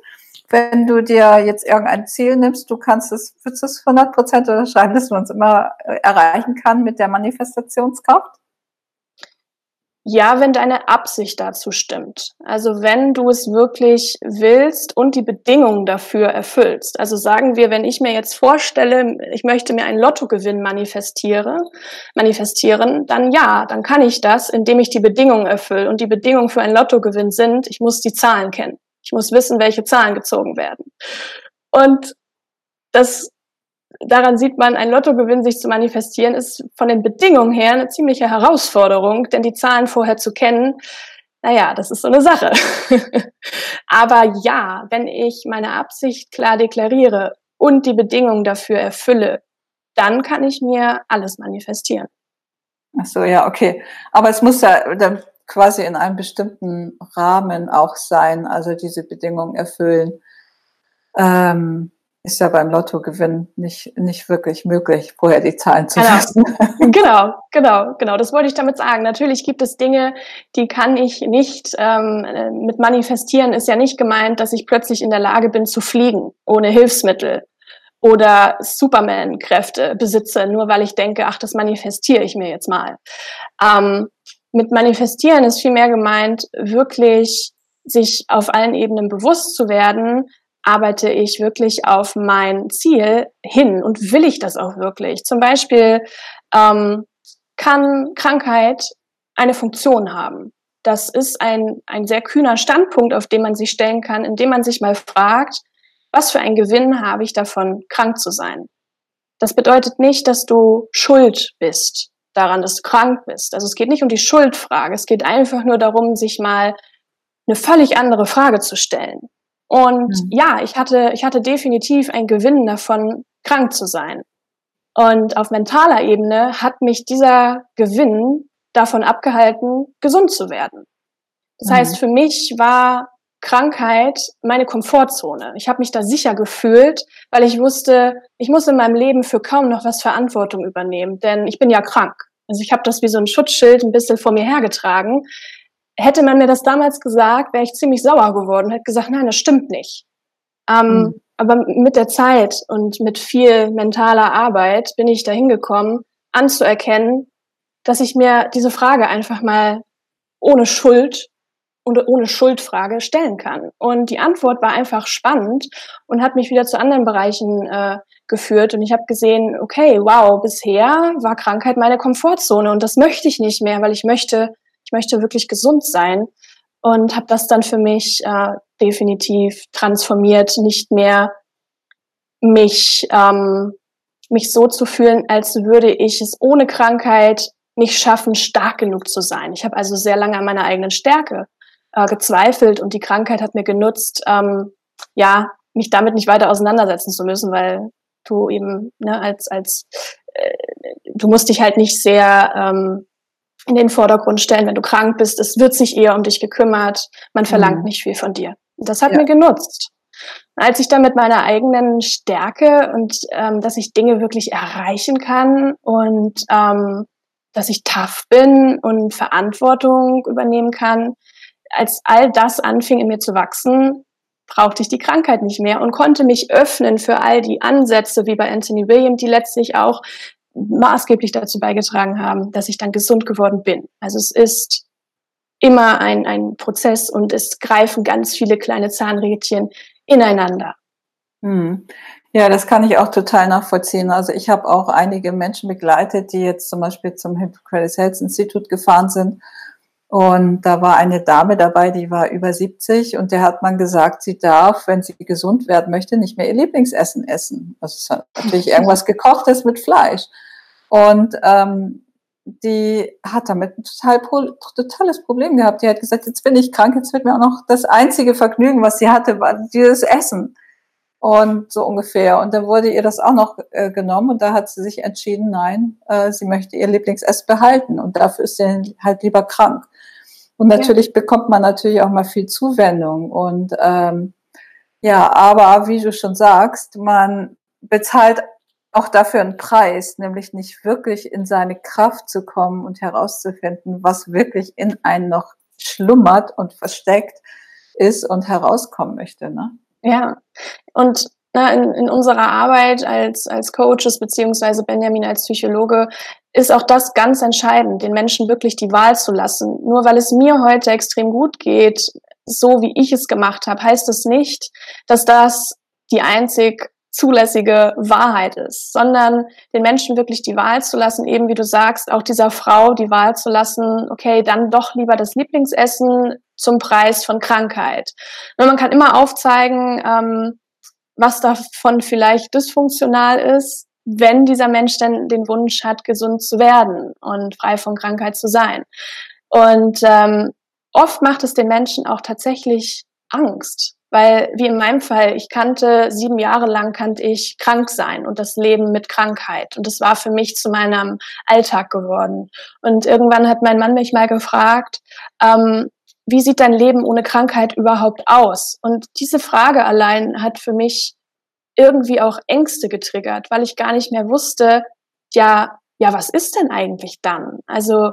Speaker 1: wenn du dir jetzt irgendein Ziel nimmst, du kannst es, würdest du es 100 Prozent unterschreiben, dass man es immer äh, erreichen kann mit der Manifestationskraft?
Speaker 2: Ja, wenn deine Absicht dazu stimmt. Also wenn du es wirklich willst und die Bedingungen dafür erfüllst. Also sagen wir, wenn ich mir jetzt vorstelle, ich möchte mir einen Lottogewinn manifestiere, manifestieren, dann ja, dann kann ich das, indem ich die Bedingungen erfülle. Und die Bedingungen für einen Lottogewinn sind, ich muss die Zahlen kennen. Ich muss wissen, welche Zahlen gezogen werden. Und das, daran sieht man, ein Lottogewinn sich zu manifestieren, ist von den Bedingungen her eine ziemliche Herausforderung, denn die Zahlen vorher zu kennen, naja, das ist so eine Sache. Aber ja, wenn ich meine Absicht klar deklariere und die Bedingungen dafür erfülle, dann kann ich mir alles manifestieren.
Speaker 1: Ach so, ja, okay. Aber es muss ja dann quasi in einem bestimmten Rahmen auch sein, also diese Bedingungen erfüllen. Ähm, ist ja beim Lottogewinn nicht, nicht wirklich möglich, vorher die Zahlen zu
Speaker 2: genau.
Speaker 1: wissen.
Speaker 2: genau, genau, genau. Das wollte ich damit sagen. Natürlich gibt es Dinge, die kann ich nicht ähm, mit manifestieren. Ist ja nicht gemeint, dass ich plötzlich in der Lage bin zu fliegen ohne Hilfsmittel oder Superman-Kräfte besitze, nur weil ich denke, ach, das manifestiere ich mir jetzt mal. Ähm, mit manifestieren ist vielmehr gemeint, wirklich sich auf allen Ebenen bewusst zu werden, arbeite ich wirklich auf mein Ziel hin und will ich das auch wirklich? Zum Beispiel ähm, kann Krankheit eine Funktion haben. Das ist ein, ein sehr kühner Standpunkt, auf den man sich stellen kann, indem man sich mal fragt, was für einen Gewinn habe ich davon, krank zu sein? Das bedeutet nicht, dass du schuld bist daran, dass du krank bist. Also es geht nicht um die Schuldfrage. Es geht einfach nur darum, sich mal eine völlig andere Frage zu stellen. Und mhm. ja, ich hatte, ich hatte definitiv einen Gewinn davon, krank zu sein. Und auf mentaler Ebene hat mich dieser Gewinn davon abgehalten, gesund zu werden. Das mhm. heißt, für mich war Krankheit meine Komfortzone. Ich habe mich da sicher gefühlt, weil ich wusste, ich muss in meinem Leben für kaum noch was Verantwortung übernehmen, denn ich bin ja krank. Also ich habe das wie so ein Schutzschild ein bisschen vor mir hergetragen. Hätte man mir das damals gesagt, wäre ich ziemlich sauer geworden, hätte gesagt, nein, das stimmt nicht. Ähm, mhm. Aber mit der Zeit und mit viel mentaler Arbeit bin ich dahin gekommen, anzuerkennen, dass ich mir diese Frage einfach mal ohne Schuld und ohne Schuldfrage stellen kann. Und die Antwort war einfach spannend und hat mich wieder zu anderen Bereichen äh, geführt. Und ich habe gesehen, okay, wow, bisher war Krankheit meine Komfortzone und das möchte ich nicht mehr, weil ich möchte möchte wirklich gesund sein und habe das dann für mich äh, definitiv transformiert, nicht mehr mich ähm, mich so zu fühlen, als würde ich es ohne Krankheit nicht schaffen, stark genug zu sein. Ich habe also sehr lange an meiner eigenen Stärke äh, gezweifelt und die Krankheit hat mir genutzt, ähm, ja, mich damit nicht weiter auseinandersetzen zu müssen, weil du eben ne, als als äh, du musst dich halt nicht sehr ähm, in den Vordergrund stellen, wenn du krank bist. Es wird sich eher um dich gekümmert. Man verlangt mhm. nicht viel von dir. Das hat ja. mir genutzt. Als ich dann mit meiner eigenen Stärke und ähm, dass ich Dinge wirklich erreichen kann und ähm, dass ich tough bin und Verantwortung übernehmen kann, als all das anfing in mir zu wachsen, brauchte ich die Krankheit nicht mehr und konnte mich öffnen für all die Ansätze, wie bei Anthony William, die letztlich auch maßgeblich dazu beigetragen haben, dass ich dann gesund geworden bin. Also es ist immer ein, ein Prozess und es greifen ganz viele kleine Zahnrädchen ineinander.
Speaker 1: Hm. Ja, das kann ich auch total nachvollziehen. Also ich habe auch einige Menschen begleitet, die jetzt zum Beispiel zum Hippocrates Health Institute gefahren sind. Und da war eine Dame dabei, die war über 70 und der hat man gesagt, sie darf, wenn sie gesund werden möchte, nicht mehr ihr Lieblingsessen essen. Das ist natürlich irgendwas gekochtes mit Fleisch. Und ähm, die hat damit ein total, totales Problem gehabt. Die hat gesagt, jetzt bin ich krank, jetzt wird mir auch noch das einzige Vergnügen, was sie hatte, war dieses Essen. Und so ungefähr. Und dann wurde ihr das auch noch äh, genommen und da hat sie sich entschieden, nein, äh, sie möchte ihr Lieblingsessen behalten und dafür ist sie halt lieber krank. Und natürlich ja. bekommt man natürlich auch mal viel Zuwendung. Und ähm, ja, aber wie du schon sagst, man bezahlt auch dafür einen Preis, nämlich nicht wirklich in seine Kraft zu kommen und herauszufinden, was wirklich in einem noch schlummert und versteckt ist und herauskommen möchte. Ne?
Speaker 2: Ja, und na, in, in unserer Arbeit als, als Coaches beziehungsweise Benjamin als Psychologe ist auch das ganz entscheidend, den Menschen wirklich die Wahl zu lassen. Nur weil es mir heute extrem gut geht, so wie ich es gemacht habe, heißt es das nicht, dass das die einzig zulässige Wahrheit ist, sondern den Menschen wirklich die Wahl zu lassen, eben wie du sagst, auch dieser Frau die Wahl zu lassen, okay, dann doch lieber das Lieblingsessen zum Preis von Krankheit. Nur man kann immer aufzeigen, ähm, was davon vielleicht dysfunktional ist, wenn dieser Mensch denn den Wunsch hat, gesund zu werden und frei von Krankheit zu sein. Und ähm, oft macht es den Menschen auch tatsächlich Angst, weil wie in meinem Fall, ich kannte sieben Jahre lang kannte ich krank sein und das Leben mit Krankheit und das war für mich zu meinem Alltag geworden. Und irgendwann hat mein Mann mich mal gefragt, ähm, wie sieht dein Leben ohne Krankheit überhaupt aus? Und diese Frage allein hat für mich irgendwie auch Ängste getriggert, weil ich gar nicht mehr wusste, ja, ja, was ist denn eigentlich dann? Also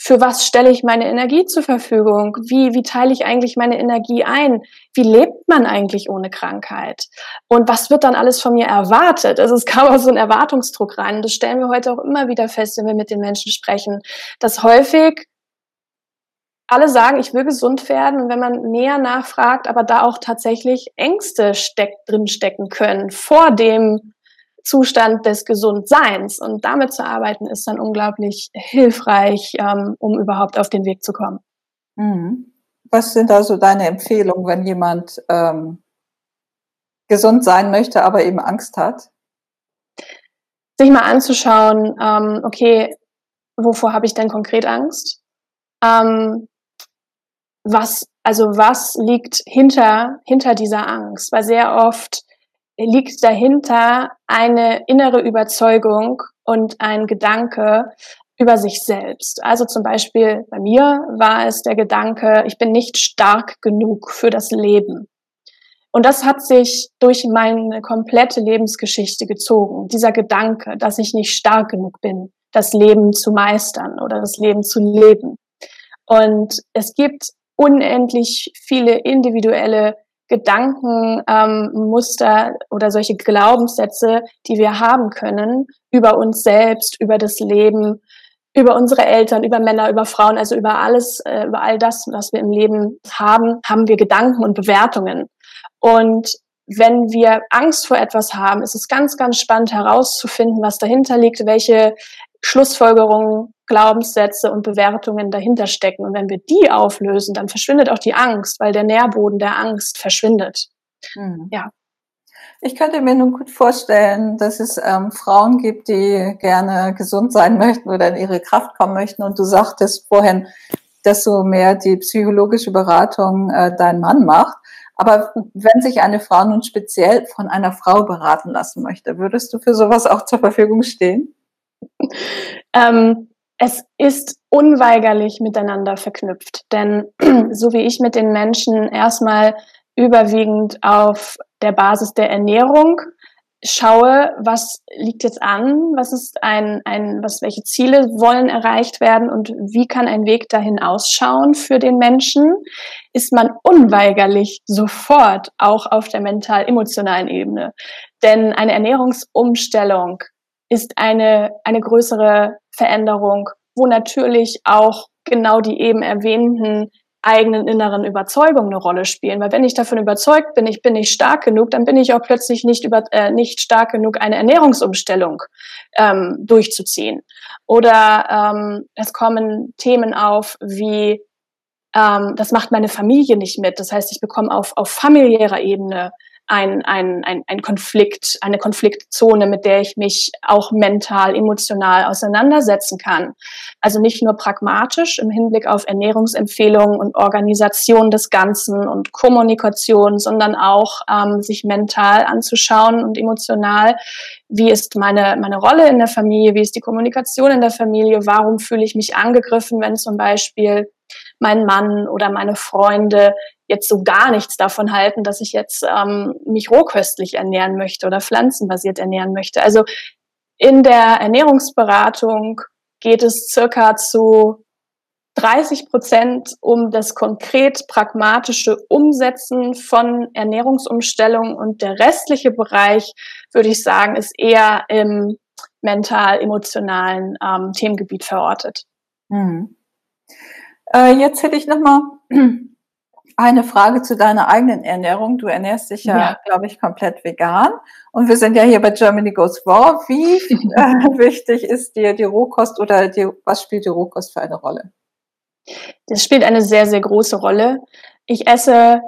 Speaker 2: für was stelle ich meine Energie zur Verfügung? Wie, wie teile ich eigentlich meine Energie ein? Wie lebt man eigentlich ohne Krankheit? Und was wird dann alles von mir erwartet? Also es kam auch so ein Erwartungsdruck rein. Das stellen wir heute auch immer wieder fest, wenn wir mit den Menschen sprechen, dass häufig alle sagen, ich will gesund werden und wenn man näher nachfragt, aber da auch tatsächlich Ängste steckt, drin stecken können vor dem Zustand des Gesundseins. Und damit zu arbeiten ist dann unglaublich hilfreich, ähm, um überhaupt auf den Weg zu kommen.
Speaker 1: Mhm. Was sind also deine Empfehlungen, wenn jemand ähm, gesund sein möchte, aber eben Angst hat?
Speaker 2: Sich mal anzuschauen, ähm, okay, wovor habe ich denn konkret Angst? Ähm, was, also was liegt hinter, hinter dieser Angst? Weil sehr oft liegt dahinter eine innere Überzeugung und ein Gedanke über sich selbst. Also zum Beispiel bei mir war es der Gedanke, ich bin nicht stark genug für das Leben. Und das hat sich durch meine komplette Lebensgeschichte gezogen. Dieser Gedanke, dass ich nicht stark genug bin, das Leben zu meistern oder das Leben zu leben. Und es gibt unendlich viele individuelle Gedankenmuster ähm, oder solche Glaubenssätze, die wir haben können über uns selbst, über das Leben, über unsere Eltern, über Männer, über Frauen, also über alles, äh, über all das, was wir im Leben haben, haben wir Gedanken und Bewertungen. Und wenn wir Angst vor etwas haben, ist es ganz, ganz spannend herauszufinden, was dahinter liegt, welche Schlussfolgerungen, Glaubenssätze und Bewertungen dahinter stecken. Und wenn wir die auflösen, dann verschwindet auch die Angst, weil der Nährboden der Angst verschwindet.
Speaker 1: Mhm. Ja. Ich könnte mir nun gut vorstellen, dass es ähm, Frauen gibt, die gerne gesund sein möchten oder in ihre Kraft kommen möchten. Und du sagtest vorhin, dass so mehr die psychologische Beratung äh, dein Mann macht. Aber wenn sich eine Frau nun speziell von einer Frau beraten lassen möchte, würdest du für sowas auch zur Verfügung stehen?
Speaker 2: Ähm, es ist unweigerlich miteinander verknüpft. Denn so wie ich mit den Menschen erstmal überwiegend auf der Basis der Ernährung schaue, was liegt jetzt an, was ist ein, ein, was, welche Ziele wollen erreicht werden und wie kann ein Weg dahin ausschauen für den Menschen, ist man unweigerlich sofort auch auf der mental-emotionalen Ebene. Denn eine Ernährungsumstellung ist eine, eine größere Veränderung, wo natürlich auch genau die eben erwähnten eigenen inneren Überzeugungen eine Rolle spielen. Weil wenn ich davon überzeugt bin, ich bin nicht stark genug, dann bin ich auch plötzlich nicht, über, äh, nicht stark genug, eine Ernährungsumstellung ähm, durchzuziehen. Oder ähm, es kommen Themen auf wie, ähm, das macht meine Familie nicht mit. Das heißt, ich bekomme auf, auf familiärer Ebene ein, ein, ein, ein Konflikt, eine Konfliktzone, mit der ich mich auch mental, emotional auseinandersetzen kann. Also nicht nur pragmatisch im Hinblick auf Ernährungsempfehlungen und Organisation des Ganzen und Kommunikation, sondern auch ähm, sich mental anzuschauen und emotional, wie ist meine, meine Rolle in der Familie, wie ist die Kommunikation in der Familie, warum fühle ich mich angegriffen, wenn zum Beispiel mein Mann oder meine Freunde jetzt so gar nichts davon halten, dass ich jetzt ähm, mich rohköstlich ernähren möchte oder pflanzenbasiert ernähren möchte. Also in der Ernährungsberatung geht es circa zu 30 Prozent um das konkret pragmatische Umsetzen von Ernährungsumstellung und der restliche Bereich, würde ich sagen, ist eher im mental-emotionalen ähm, Themengebiet verortet.
Speaker 1: Hm. Äh, jetzt hätte ich noch mal eine Frage zu deiner eigenen Ernährung. Du ernährst dich ja, ja. glaube ich, komplett vegan. Und wir sind ja hier bei Germany Goes Raw. Wie äh, wichtig ist dir die Rohkost oder die, was spielt die Rohkost für eine Rolle?
Speaker 2: Das spielt eine sehr, sehr große Rolle. Ich esse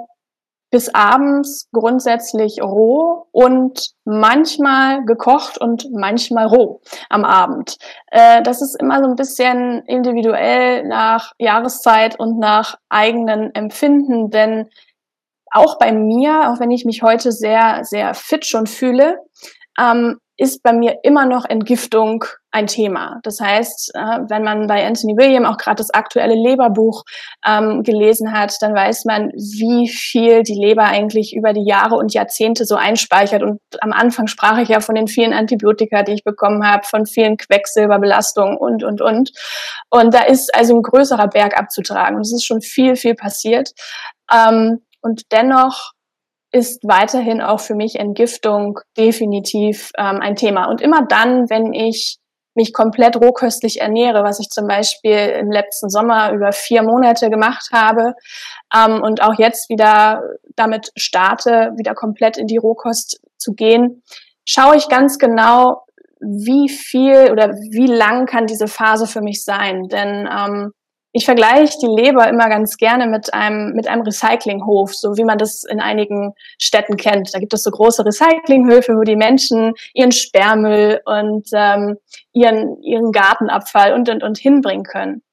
Speaker 2: bis abends grundsätzlich roh und manchmal gekocht und manchmal roh am Abend. Äh, das ist immer so ein bisschen individuell nach Jahreszeit und nach eigenen Empfinden, denn auch bei mir, auch wenn ich mich heute sehr, sehr fit schon fühle, ähm, ist bei mir immer noch Entgiftung ein Thema. Das heißt, äh, wenn man bei Anthony William auch gerade das aktuelle Leberbuch ähm, gelesen hat, dann weiß man, wie viel die Leber eigentlich über die Jahre und Jahrzehnte so einspeichert. Und am Anfang sprach ich ja von den vielen Antibiotika, die ich bekommen habe, von vielen Quecksilberbelastungen und, und, und. Und da ist also ein größerer Berg abzutragen. Und es ist schon viel, viel passiert. Ähm, und dennoch ist weiterhin auch für mich Entgiftung definitiv ähm, ein Thema. Und immer dann, wenn ich mich komplett rohköstlich ernähre, was ich zum Beispiel im letzten Sommer über vier Monate gemacht habe ähm, und auch jetzt wieder damit starte, wieder komplett in die Rohkost zu gehen, schaue ich ganz genau, wie viel oder wie lang kann diese Phase für mich sein. Denn ähm, ich vergleiche die Leber immer ganz gerne mit einem, mit einem Recyclinghof, so wie man das in einigen Städten kennt. Da gibt es so große Recyclinghöfe, wo die Menschen ihren Sperrmüll und ähm, ihren, ihren Gartenabfall und, und, und hinbringen können.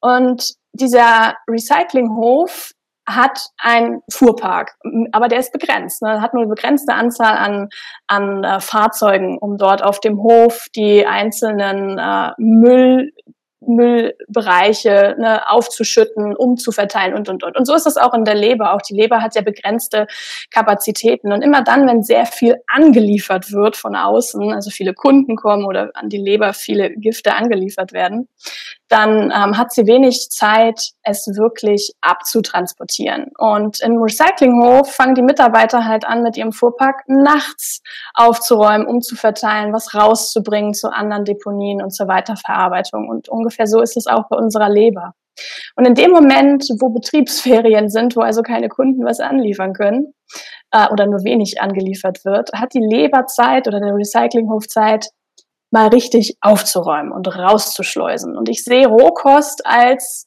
Speaker 2: Und dieser Recyclinghof hat einen Fuhrpark, aber der ist begrenzt. Ne? Hat nur eine begrenzte Anzahl an, an äh, Fahrzeugen, um dort auf dem Hof die einzelnen äh, Müll Müllbereiche ne, aufzuschütten, umzuverteilen und, und, und. Und so ist es auch in der Leber. Auch die Leber hat ja begrenzte Kapazitäten. Und immer dann, wenn sehr viel angeliefert wird von außen, also viele Kunden kommen oder an die Leber viele Gifte angeliefert werden, dann ähm, hat sie wenig Zeit, es wirklich abzutransportieren. Und im Recyclinghof fangen die Mitarbeiter halt an, mit ihrem Fuhrpark nachts aufzuräumen, umzuverteilen, was rauszubringen zu anderen Deponien und zur Weiterverarbeitung. Und ungefähr so ist es auch bei unserer Leber. Und in dem Moment, wo Betriebsferien sind, wo also keine Kunden was anliefern können äh, oder nur wenig angeliefert wird, hat die Leberzeit oder der Recyclinghofzeit mal richtig aufzuräumen und rauszuschleusen. Und ich sehe Rohkost als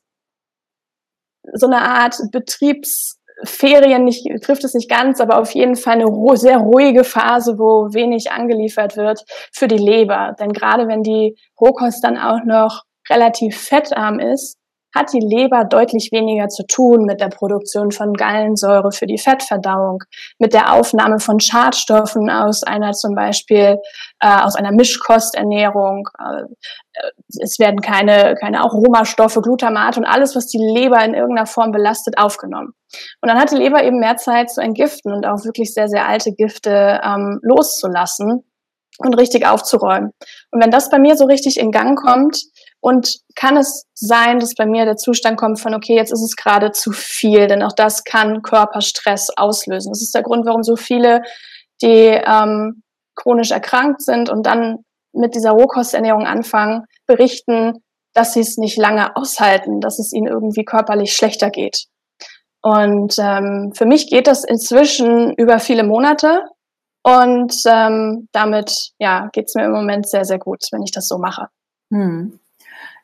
Speaker 2: so eine Art Betriebsferien, nicht, trifft es nicht ganz, aber auf jeden Fall eine sehr ruhige Phase, wo wenig angeliefert wird für die Leber. Denn gerade wenn die Rohkost dann auch noch relativ fettarm ist, hat die Leber deutlich weniger zu tun mit der Produktion von Gallensäure für die Fettverdauung, mit der Aufnahme von Schadstoffen aus einer zum Beispiel äh, aus einer Mischkosternährung. Äh, es werden keine keine Aromastoffe, Glutamat und alles, was die Leber in irgendeiner Form belastet, aufgenommen. Und dann hat die Leber eben mehr Zeit zu entgiften und auch wirklich sehr sehr alte Gifte ähm, loszulassen und richtig aufzuräumen. Und wenn das bei mir so richtig in Gang kommt, und kann es sein, dass bei mir der Zustand kommt von, okay, jetzt ist es gerade zu viel, denn auch das kann Körperstress auslösen. Das ist der Grund, warum so viele, die ähm, chronisch erkrankt sind und dann mit dieser Rohkosternährung anfangen, berichten, dass sie es nicht lange aushalten, dass es ihnen irgendwie körperlich schlechter geht. Und ähm, für mich geht das inzwischen über viele Monate und ähm, damit ja geht's mir im Moment sehr, sehr gut, wenn ich das so mache. Hm.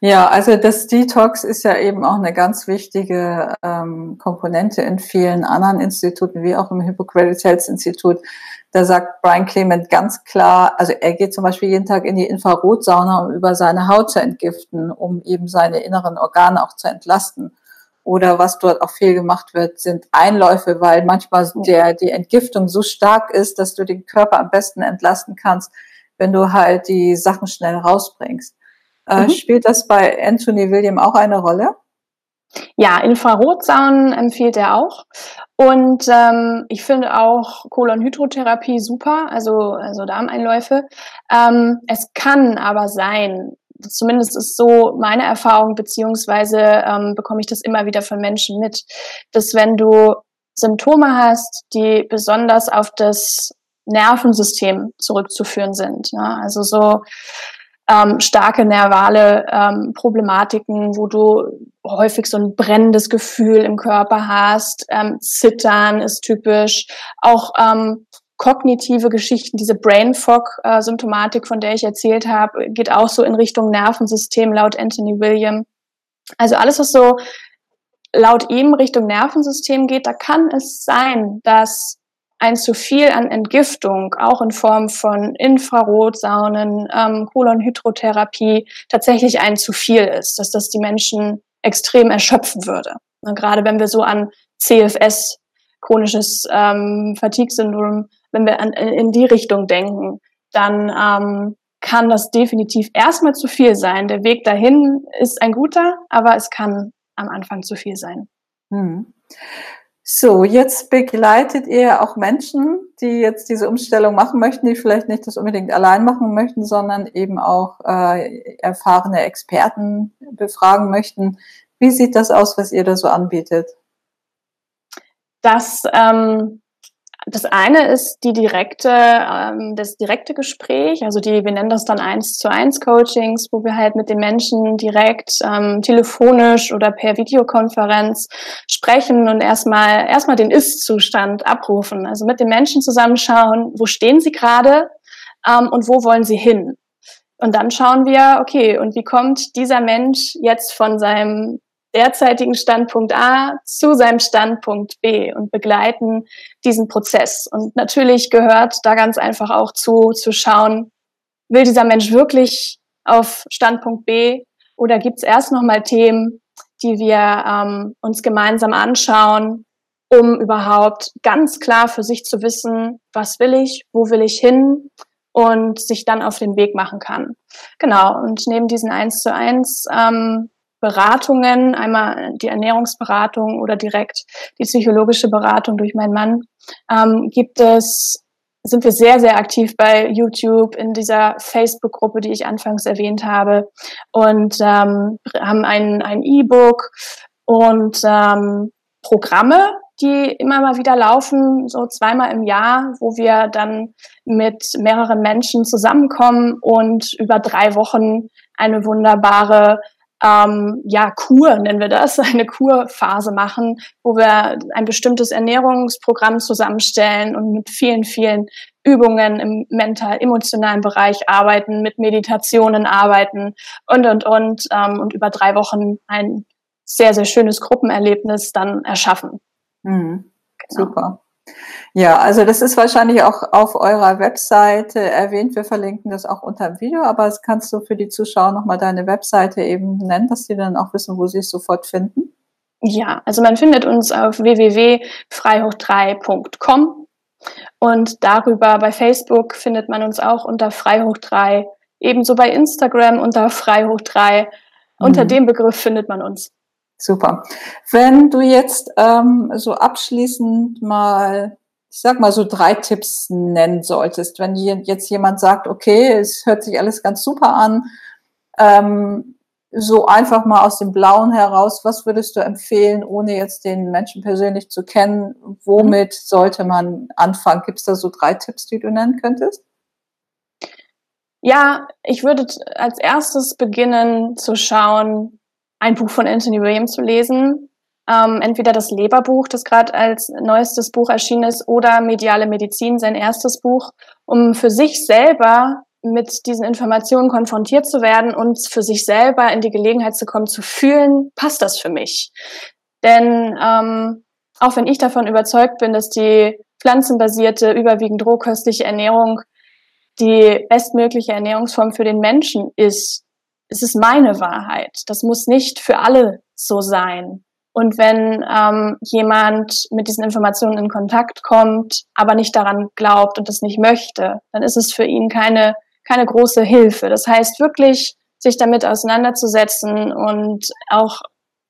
Speaker 1: Ja, also das Detox ist ja eben auch eine ganz wichtige ähm, Komponente in vielen anderen Instituten, wie auch im Hippocrates Health Institut. Da sagt Brian Clement ganz klar, also er geht zum Beispiel jeden Tag in die Infrarotsauna, um über seine Haut zu entgiften, um eben seine inneren Organe auch zu entlasten. Oder was dort auch viel gemacht wird, sind Einläufe, weil manchmal der, die Entgiftung so stark ist, dass du den Körper am besten entlasten kannst, wenn du halt die Sachen schnell rausbringst. Äh, mhm. Spielt das bei Anthony William auch eine Rolle?
Speaker 2: Ja, Infrarotsaunen empfiehlt er auch. Und ähm, ich finde auch Kolonhydrotherapie super, also, also Darmeinläufe. Ähm, es kann aber sein, zumindest ist so meine Erfahrung, beziehungsweise ähm, bekomme ich das immer wieder von Menschen mit, dass wenn du Symptome hast, die besonders auf das Nervensystem zurückzuführen sind, ja, also so ähm, starke nervale ähm, Problematiken, wo du häufig so ein brennendes Gefühl im Körper hast. Ähm, Zittern ist typisch. Auch ähm, kognitive Geschichten, diese Brain Fog-Symptomatik, äh, von der ich erzählt habe, geht auch so in Richtung Nervensystem laut Anthony William. Also alles, was so laut ihm Richtung Nervensystem geht, da kann es sein, dass ein zu viel an Entgiftung, auch in Form von Infrarotsaunen, ähm, Kolonhydrotherapie, tatsächlich ein zu viel ist, dass das die Menschen extrem erschöpfen würde. Und gerade wenn wir so an CFS, chronisches ähm, Fatigue-Syndrom, wenn wir an, in die Richtung denken, dann ähm, kann das definitiv erstmal zu viel sein. Der Weg dahin ist ein guter, aber es kann am Anfang zu viel sein. Hm.
Speaker 1: So, jetzt begleitet ihr auch Menschen, die jetzt diese Umstellung machen möchten, die vielleicht nicht das unbedingt allein machen möchten, sondern eben auch äh, erfahrene Experten befragen möchten. Wie sieht das aus, was ihr da so anbietet?
Speaker 2: Das ähm, das eine ist die direkte, ähm, das direkte Gespräch, also die, wir nennen das dann eins zu eins Coachings, wo wir halt mit den Menschen direkt ähm, telefonisch oder per Videokonferenz sprechen und erstmal erstmal den Ist-Zustand abrufen. Also mit den Menschen zusammenschauen, wo stehen sie gerade ähm, und wo wollen sie hin. Und dann schauen wir, okay, und wie kommt dieser Mensch jetzt von seinem derzeitigen Standpunkt A zu seinem Standpunkt B und begleiten diesen Prozess. Und natürlich gehört da ganz einfach auch zu, zu schauen, will dieser Mensch wirklich auf Standpunkt B oder gibt es erst nochmal Themen, die wir ähm, uns gemeinsam anschauen, um überhaupt ganz klar für sich zu wissen, was will ich, wo will ich hin und sich dann auf den Weg machen kann. Genau, und neben diesen eins zu eins ähm, Beratungen, einmal die Ernährungsberatung oder direkt die psychologische Beratung durch meinen Mann, ähm, gibt es, sind wir sehr, sehr aktiv bei YouTube in dieser Facebook-Gruppe, die ich anfangs erwähnt habe. Und ähm, haben ein, ein E-Book und ähm, Programme, die immer mal wieder laufen, so zweimal im Jahr, wo wir dann mit mehreren Menschen zusammenkommen und über drei Wochen eine wunderbare ähm, ja, Kur, nennen wir das, eine Kurphase machen, wo wir ein bestimmtes Ernährungsprogramm zusammenstellen und mit vielen, vielen Übungen im mental-emotionalen Bereich arbeiten, mit Meditationen arbeiten und, und, und, ähm, und über drei Wochen ein sehr, sehr schönes Gruppenerlebnis dann erschaffen.
Speaker 1: Mhm. Genau. Super. Ja, also das ist wahrscheinlich auch auf eurer Webseite erwähnt. Wir verlinken das auch unter dem Video, aber das kannst du für die Zuschauer nochmal deine Webseite eben nennen, dass die dann auch wissen, wo sie es sofort finden.
Speaker 2: Ja, also man findet uns auf www.freihoch3.com und darüber bei Facebook findet man uns auch unter Freihoch3, ebenso bei Instagram unter Freihoch3. Mhm. Unter dem Begriff findet man uns.
Speaker 1: Super. Wenn du jetzt ähm, so abschließend mal, ich sag mal so drei Tipps nennen solltest, wenn jetzt jemand sagt, okay, es hört sich alles ganz super an, ähm, so einfach mal aus dem Blauen heraus, was würdest du empfehlen, ohne jetzt den Menschen persönlich zu kennen? Womit sollte man anfangen? Gibt es da so drei Tipps, die du nennen könntest?
Speaker 2: Ja, ich würde als erstes beginnen zu schauen, ein Buch von Anthony Williams zu lesen. Ähm, entweder das Leberbuch, das gerade als neuestes Buch erschienen ist, oder Mediale Medizin, sein erstes Buch, um für sich selber mit diesen Informationen konfrontiert zu werden und für sich selber in die Gelegenheit zu kommen, zu fühlen, passt das für mich? Denn ähm, auch wenn ich davon überzeugt bin, dass die pflanzenbasierte, überwiegend rohköstliche Ernährung die bestmögliche Ernährungsform für den Menschen ist, es ist meine Wahrheit. Das muss nicht für alle so sein. Und wenn ähm, jemand mit diesen Informationen in Kontakt kommt, aber nicht daran glaubt und das nicht möchte, dann ist es für ihn keine, keine große Hilfe. Das heißt wirklich, sich damit auseinanderzusetzen und auch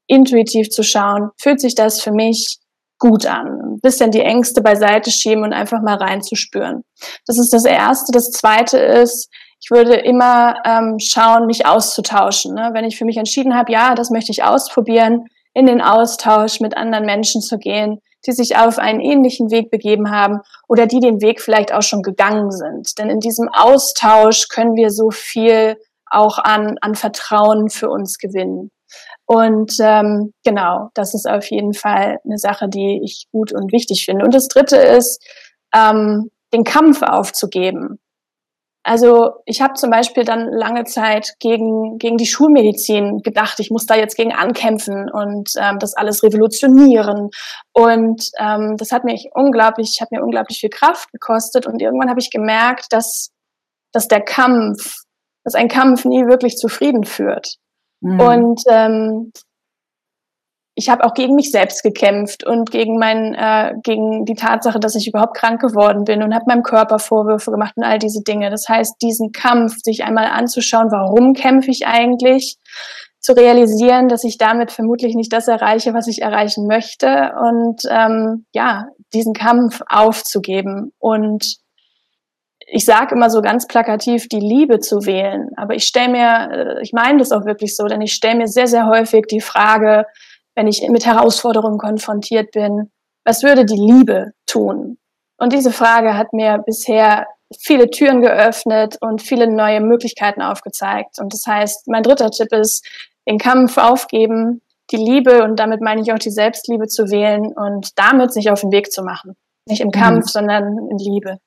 Speaker 2: intuitiv zu schauen, fühlt sich das für mich gut an. Ein bisschen die Ängste beiseite schieben und einfach mal reinzuspüren. Das ist das Erste. Das Zweite ist, ich würde immer ähm, schauen, mich auszutauschen. Ne? Wenn ich für mich entschieden habe, ja, das möchte ich ausprobieren, in den Austausch mit anderen Menschen zu gehen, die sich auf einen ähnlichen Weg begeben haben oder die den Weg vielleicht auch schon gegangen sind. Denn in diesem Austausch können wir so viel auch an, an Vertrauen für uns gewinnen. Und ähm, genau, das ist auf jeden Fall eine Sache, die ich gut und wichtig finde. Und das Dritte ist, ähm, den Kampf aufzugeben. Also ich habe zum Beispiel dann lange Zeit gegen, gegen die Schulmedizin gedacht, ich muss da jetzt gegen ankämpfen und ähm, das alles revolutionieren. Und ähm, das hat mich unglaublich, hat mir unglaublich viel Kraft gekostet. Und irgendwann habe ich gemerkt, dass, dass der Kampf, dass ein Kampf nie wirklich zufrieden führt. Mhm. Und ähm, ich habe auch gegen mich selbst gekämpft und gegen mein, äh, gegen die Tatsache, dass ich überhaupt krank geworden bin und habe meinem Körper Vorwürfe gemacht und all diese Dinge. Das heißt, diesen Kampf, sich einmal anzuschauen, warum kämpfe ich eigentlich, zu realisieren, dass ich damit vermutlich nicht das erreiche, was ich erreichen möchte und ähm, ja, diesen Kampf aufzugeben und ich sage immer so ganz plakativ, die Liebe zu wählen. Aber ich stelle mir, äh, ich meine das auch wirklich so, denn ich stelle mir sehr, sehr häufig die Frage, wenn ich mit Herausforderungen konfrontiert bin, was würde die Liebe tun? Und diese Frage hat mir bisher viele Türen geöffnet und viele neue Möglichkeiten aufgezeigt. Und das heißt, mein dritter Tipp ist, den Kampf aufgeben, die Liebe und damit meine ich auch die Selbstliebe zu wählen und damit sich auf den Weg zu machen. Nicht im Kampf, mhm. sondern in Liebe.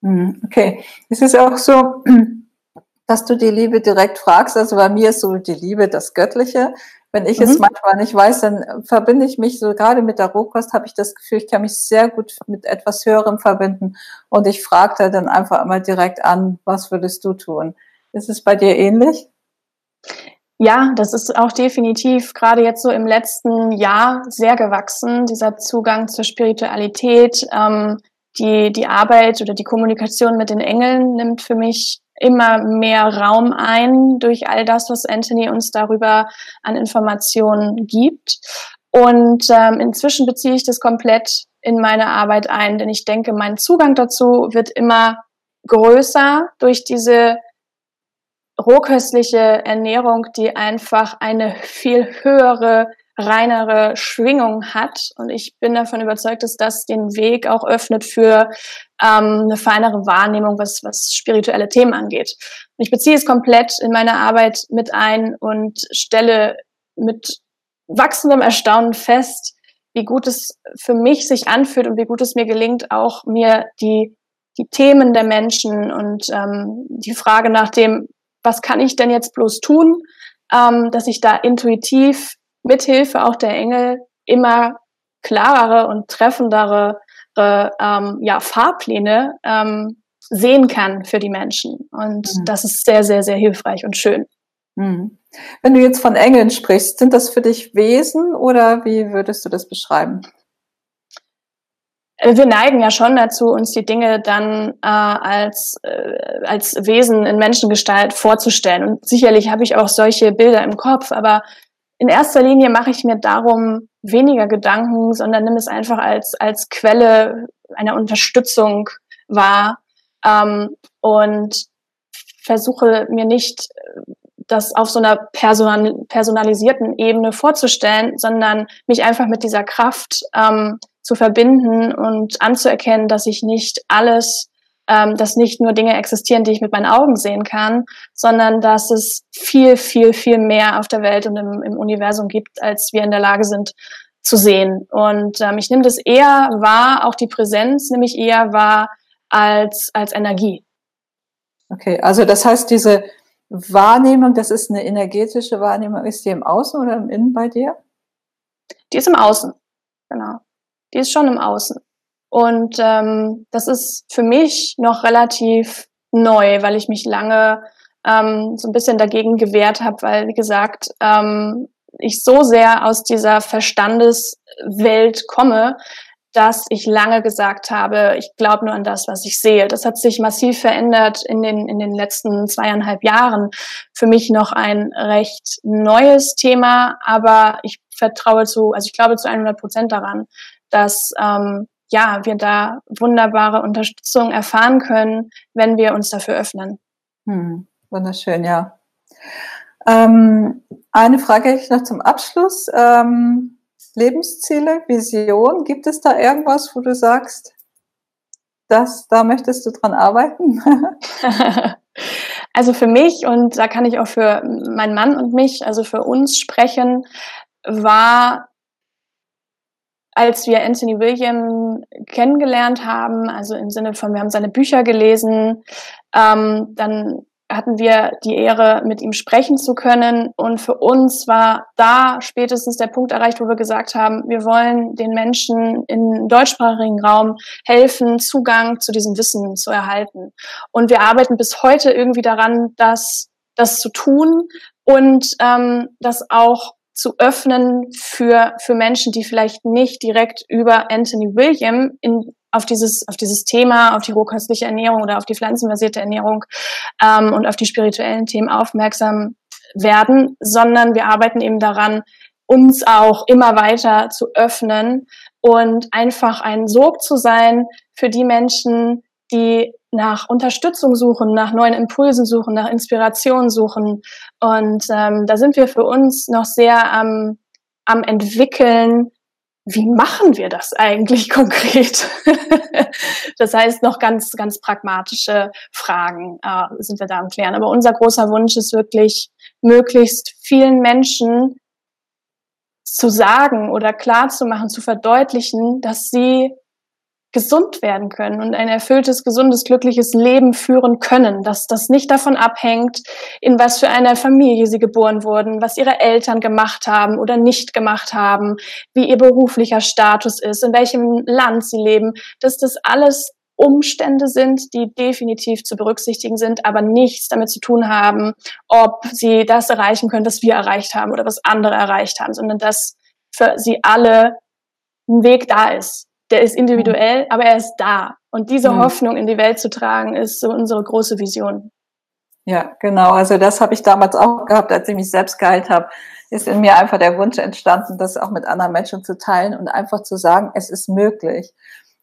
Speaker 1: Mhm. Okay. Es ist auch so, dass du die Liebe direkt fragst. Also bei mir ist so die Liebe das Göttliche. Wenn ich mhm. es manchmal nicht weiß, dann verbinde ich mich so gerade mit der Rohkost, habe ich das Gefühl, ich kann mich sehr gut mit etwas Höherem verbinden. Und ich frage da dann einfach immer direkt an, was würdest du tun? Ist es bei dir ähnlich?
Speaker 2: Ja, das ist auch definitiv gerade jetzt so im letzten Jahr sehr gewachsen, dieser Zugang zur Spiritualität. Ähm, die, die Arbeit oder die Kommunikation mit den Engeln nimmt für mich immer mehr Raum ein durch all das, was Anthony uns darüber an Informationen gibt. Und ähm, inzwischen beziehe ich das komplett in meine Arbeit ein, denn ich denke, mein Zugang dazu wird immer größer durch diese rohköstliche Ernährung, die einfach eine viel höhere reinere Schwingung hat. Und ich bin davon überzeugt, dass das den Weg auch öffnet für ähm, eine feinere Wahrnehmung, was, was spirituelle Themen angeht. Und ich beziehe es komplett in meine Arbeit mit ein und stelle mit wachsendem Erstaunen fest, wie gut es für mich sich anfühlt und wie gut es mir gelingt, auch mir die, die Themen der Menschen und ähm, die Frage nach dem, was kann ich denn jetzt bloß tun, ähm, dass ich da intuitiv mithilfe auch der Engel immer klarere und treffendere ähm, ja, Fahrpläne ähm, sehen kann für die Menschen. Und mhm. das ist sehr, sehr, sehr hilfreich und schön.
Speaker 1: Mhm. Wenn du jetzt von Engeln sprichst, sind das für dich Wesen oder wie würdest du das beschreiben?
Speaker 2: Äh, wir neigen ja schon dazu, uns die Dinge dann äh, als, äh, als Wesen in Menschengestalt vorzustellen. Und sicherlich habe ich auch solche Bilder im Kopf, aber in erster Linie mache ich mir darum weniger Gedanken, sondern nimm es einfach als, als Quelle einer Unterstützung wahr. Ähm, und versuche mir nicht das auf so einer personal, personalisierten Ebene vorzustellen, sondern mich einfach mit dieser Kraft ähm, zu verbinden und anzuerkennen, dass ich nicht alles ähm, dass nicht nur Dinge existieren, die ich mit meinen Augen sehen kann, sondern dass es viel, viel, viel mehr auf der Welt und im, im Universum gibt, als wir in der Lage sind zu sehen. Und ähm, ich nehme das eher wahr, auch die Präsenz nehme ich eher wahr als, als Energie.
Speaker 1: Okay, also das heißt, diese Wahrnehmung, das ist eine energetische Wahrnehmung, ist die im Außen oder im Innen bei dir?
Speaker 2: Die ist im Außen, genau. Die ist schon im Außen. Und ähm, das ist für mich noch relativ neu, weil ich mich lange ähm, so ein bisschen dagegen gewehrt habe, weil, wie gesagt, ähm, ich so sehr aus dieser Verstandeswelt komme, dass ich lange gesagt habe, ich glaube nur an das, was ich sehe. Das hat sich massiv verändert in den, in den letzten zweieinhalb Jahren. Für mich noch ein recht neues Thema, aber ich vertraue zu, also ich glaube zu 100 Prozent daran, dass ähm, ja, wir da wunderbare Unterstützung erfahren können, wenn wir uns dafür öffnen.
Speaker 1: Hm, wunderschön, ja. Ähm, eine Frage ich noch zum Abschluss. Ähm, Lebensziele, Vision, gibt es da irgendwas, wo du sagst, das, da möchtest du dran arbeiten?
Speaker 2: also für mich und da kann ich auch für meinen Mann und mich, also für uns sprechen, war als wir Anthony William kennengelernt haben, also im Sinne von, wir haben seine Bücher gelesen, ähm, dann hatten wir die Ehre, mit ihm sprechen zu können. Und für uns war da spätestens der Punkt erreicht, wo wir gesagt haben, wir wollen den Menschen im deutschsprachigen Raum helfen, Zugang zu diesem Wissen zu erhalten. Und wir arbeiten bis heute irgendwie daran, das, das zu tun und ähm, das auch zu öffnen für, für Menschen, die vielleicht nicht direkt über Anthony William in, auf dieses, auf dieses Thema, auf die rohköstliche Ernährung oder auf die pflanzenbasierte Ernährung ähm, und auf die spirituellen Themen aufmerksam werden, sondern wir arbeiten eben daran, uns auch immer weiter zu öffnen und einfach ein Sog zu sein für die Menschen, die nach Unterstützung suchen, nach neuen Impulsen suchen, nach Inspiration suchen. Und ähm, da sind wir für uns noch sehr am, am entwickeln, wie machen wir das eigentlich konkret? das heißt, noch ganz, ganz pragmatische Fragen äh, sind wir da am Klären. Aber unser großer Wunsch ist wirklich, möglichst vielen Menschen zu sagen oder klar zu machen, zu verdeutlichen, dass sie gesund werden können und ein erfülltes, gesundes, glückliches Leben führen können, dass das nicht davon abhängt, in was für einer Familie sie geboren wurden, was ihre Eltern gemacht haben oder nicht gemacht haben, wie ihr beruflicher Status ist, in welchem Land sie leben, dass das alles Umstände sind, die definitiv zu berücksichtigen sind, aber nichts damit zu tun haben, ob sie das erreichen können, was wir erreicht haben oder was andere erreicht haben, sondern dass für sie alle ein Weg da ist der ist individuell, aber er ist da. Und diese mhm. Hoffnung in die Welt zu tragen, ist so unsere große Vision.
Speaker 1: Ja, genau. Also das habe ich damals auch gehabt, als ich mich selbst geheilt habe. Ist in mir einfach der Wunsch entstanden, das auch mit anderen Menschen zu teilen und einfach zu sagen, es ist möglich.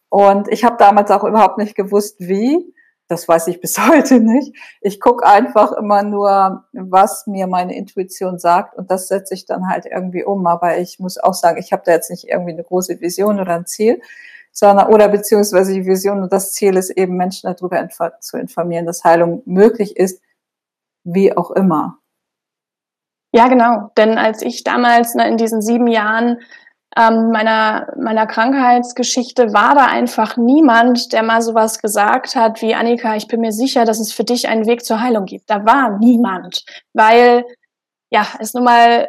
Speaker 1: Und ich habe damals auch überhaupt nicht gewusst, wie. Das weiß ich bis heute nicht. Ich gucke einfach immer nur, was mir meine Intuition sagt und das setze ich dann halt irgendwie um. Aber ich muss auch sagen, ich habe da jetzt nicht irgendwie eine große Vision oder ein Ziel, sondern oder beziehungsweise die Vision und das Ziel ist eben Menschen darüber zu informieren, dass Heilung möglich ist, wie auch immer.
Speaker 2: Ja, genau. Denn als ich damals ne, in diesen sieben Jahren ähm, meiner, meiner Krankheitsgeschichte war da einfach niemand, der mal sowas gesagt hat wie Annika, ich bin mir sicher, dass es für dich einen Weg zur Heilung gibt. Da war niemand, weil ja, es nun mal äh,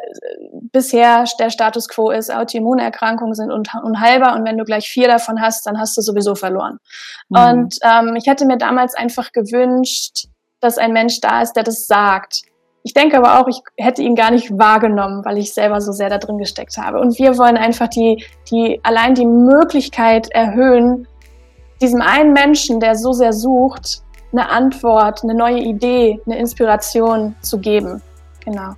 Speaker 2: bisher der Status quo ist, Autoimmunerkrankungen sind unheilbar und wenn du gleich vier davon hast, dann hast du sowieso verloren. Mhm. Und ähm, ich hätte mir damals einfach gewünscht, dass ein Mensch da ist, der das sagt. Ich denke aber auch, ich hätte ihn gar nicht wahrgenommen, weil ich selber so sehr da drin gesteckt habe. Und wir wollen einfach die, die, allein die Möglichkeit erhöhen, diesem einen Menschen, der so sehr sucht, eine Antwort, eine neue Idee, eine Inspiration zu geben. Genau.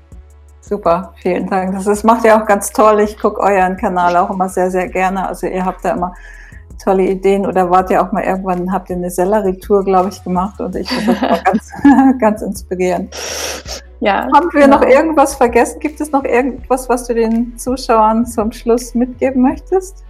Speaker 1: Super, vielen Dank. Das ist, macht ihr auch ganz toll. Ich gucke euren Kanal auch immer sehr, sehr gerne. Also ihr habt da immer tolle Ideen oder wart ihr auch mal irgendwann, habt ihr eine Sellerie-Tour, glaube ich, gemacht und ich finde das auch ganz, ganz inspirierend. Ja, Haben wir genau. noch irgendwas vergessen? Gibt es noch irgendwas, was du den Zuschauern zum Schluss mitgeben möchtest?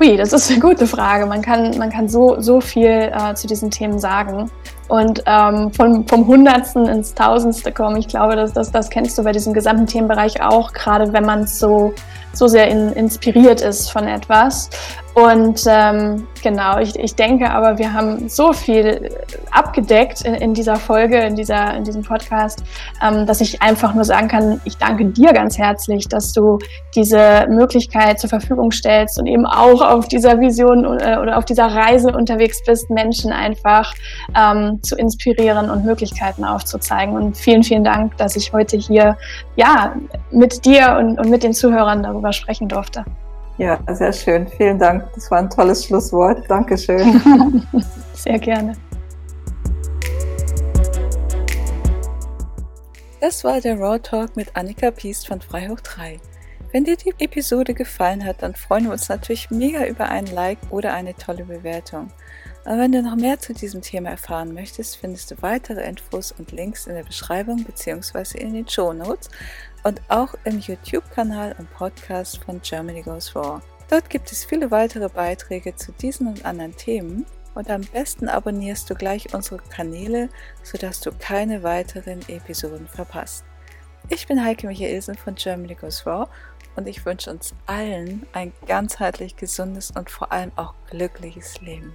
Speaker 2: Hui, das ist eine gute Frage. Man kann, man kann so, so viel äh, zu diesen Themen sagen. Und ähm, vom, vom Hundertsten ins Tausendste kommen. Ich glaube, das, das, das kennst du bei diesem gesamten Themenbereich auch, gerade wenn man so, so sehr in, inspiriert ist von etwas. Und ähm, genau, ich, ich denke aber, wir haben so viel abgedeckt in, in dieser Folge, in, dieser, in diesem Podcast, ähm, dass ich einfach nur sagen kann, ich danke dir ganz herzlich, dass du diese Möglichkeit zur Verfügung stellst und eben auch auf dieser Vision äh, oder auf dieser Reise unterwegs bist, Menschen einfach ähm, zu inspirieren und Möglichkeiten aufzuzeigen. Und vielen, vielen Dank, dass ich heute hier ja mit dir und, und mit den Zuhörern darüber sprechen durfte.
Speaker 1: Ja, sehr schön. Vielen Dank. Das war ein tolles Schlusswort. Dankeschön.
Speaker 2: sehr gerne.
Speaker 1: Das war der Raw Talk mit Annika Piest von Freihoch 3. Wenn dir die Episode gefallen hat, dann freuen wir uns natürlich mega über einen Like oder eine tolle Bewertung. Aber wenn du noch mehr zu diesem Thema erfahren möchtest, findest du weitere Infos und Links in der Beschreibung bzw. in den Show Notes und auch im YouTube-Kanal und Podcast von Germany Goes Raw. Dort gibt es viele weitere Beiträge zu diesen und anderen Themen und am besten abonnierst du gleich unsere Kanäle, sodass du keine weiteren Episoden verpasst. Ich bin Heike Michaelsen von Germany Goes Raw und ich wünsche uns allen ein ganzheitlich gesundes und vor allem auch glückliches Leben.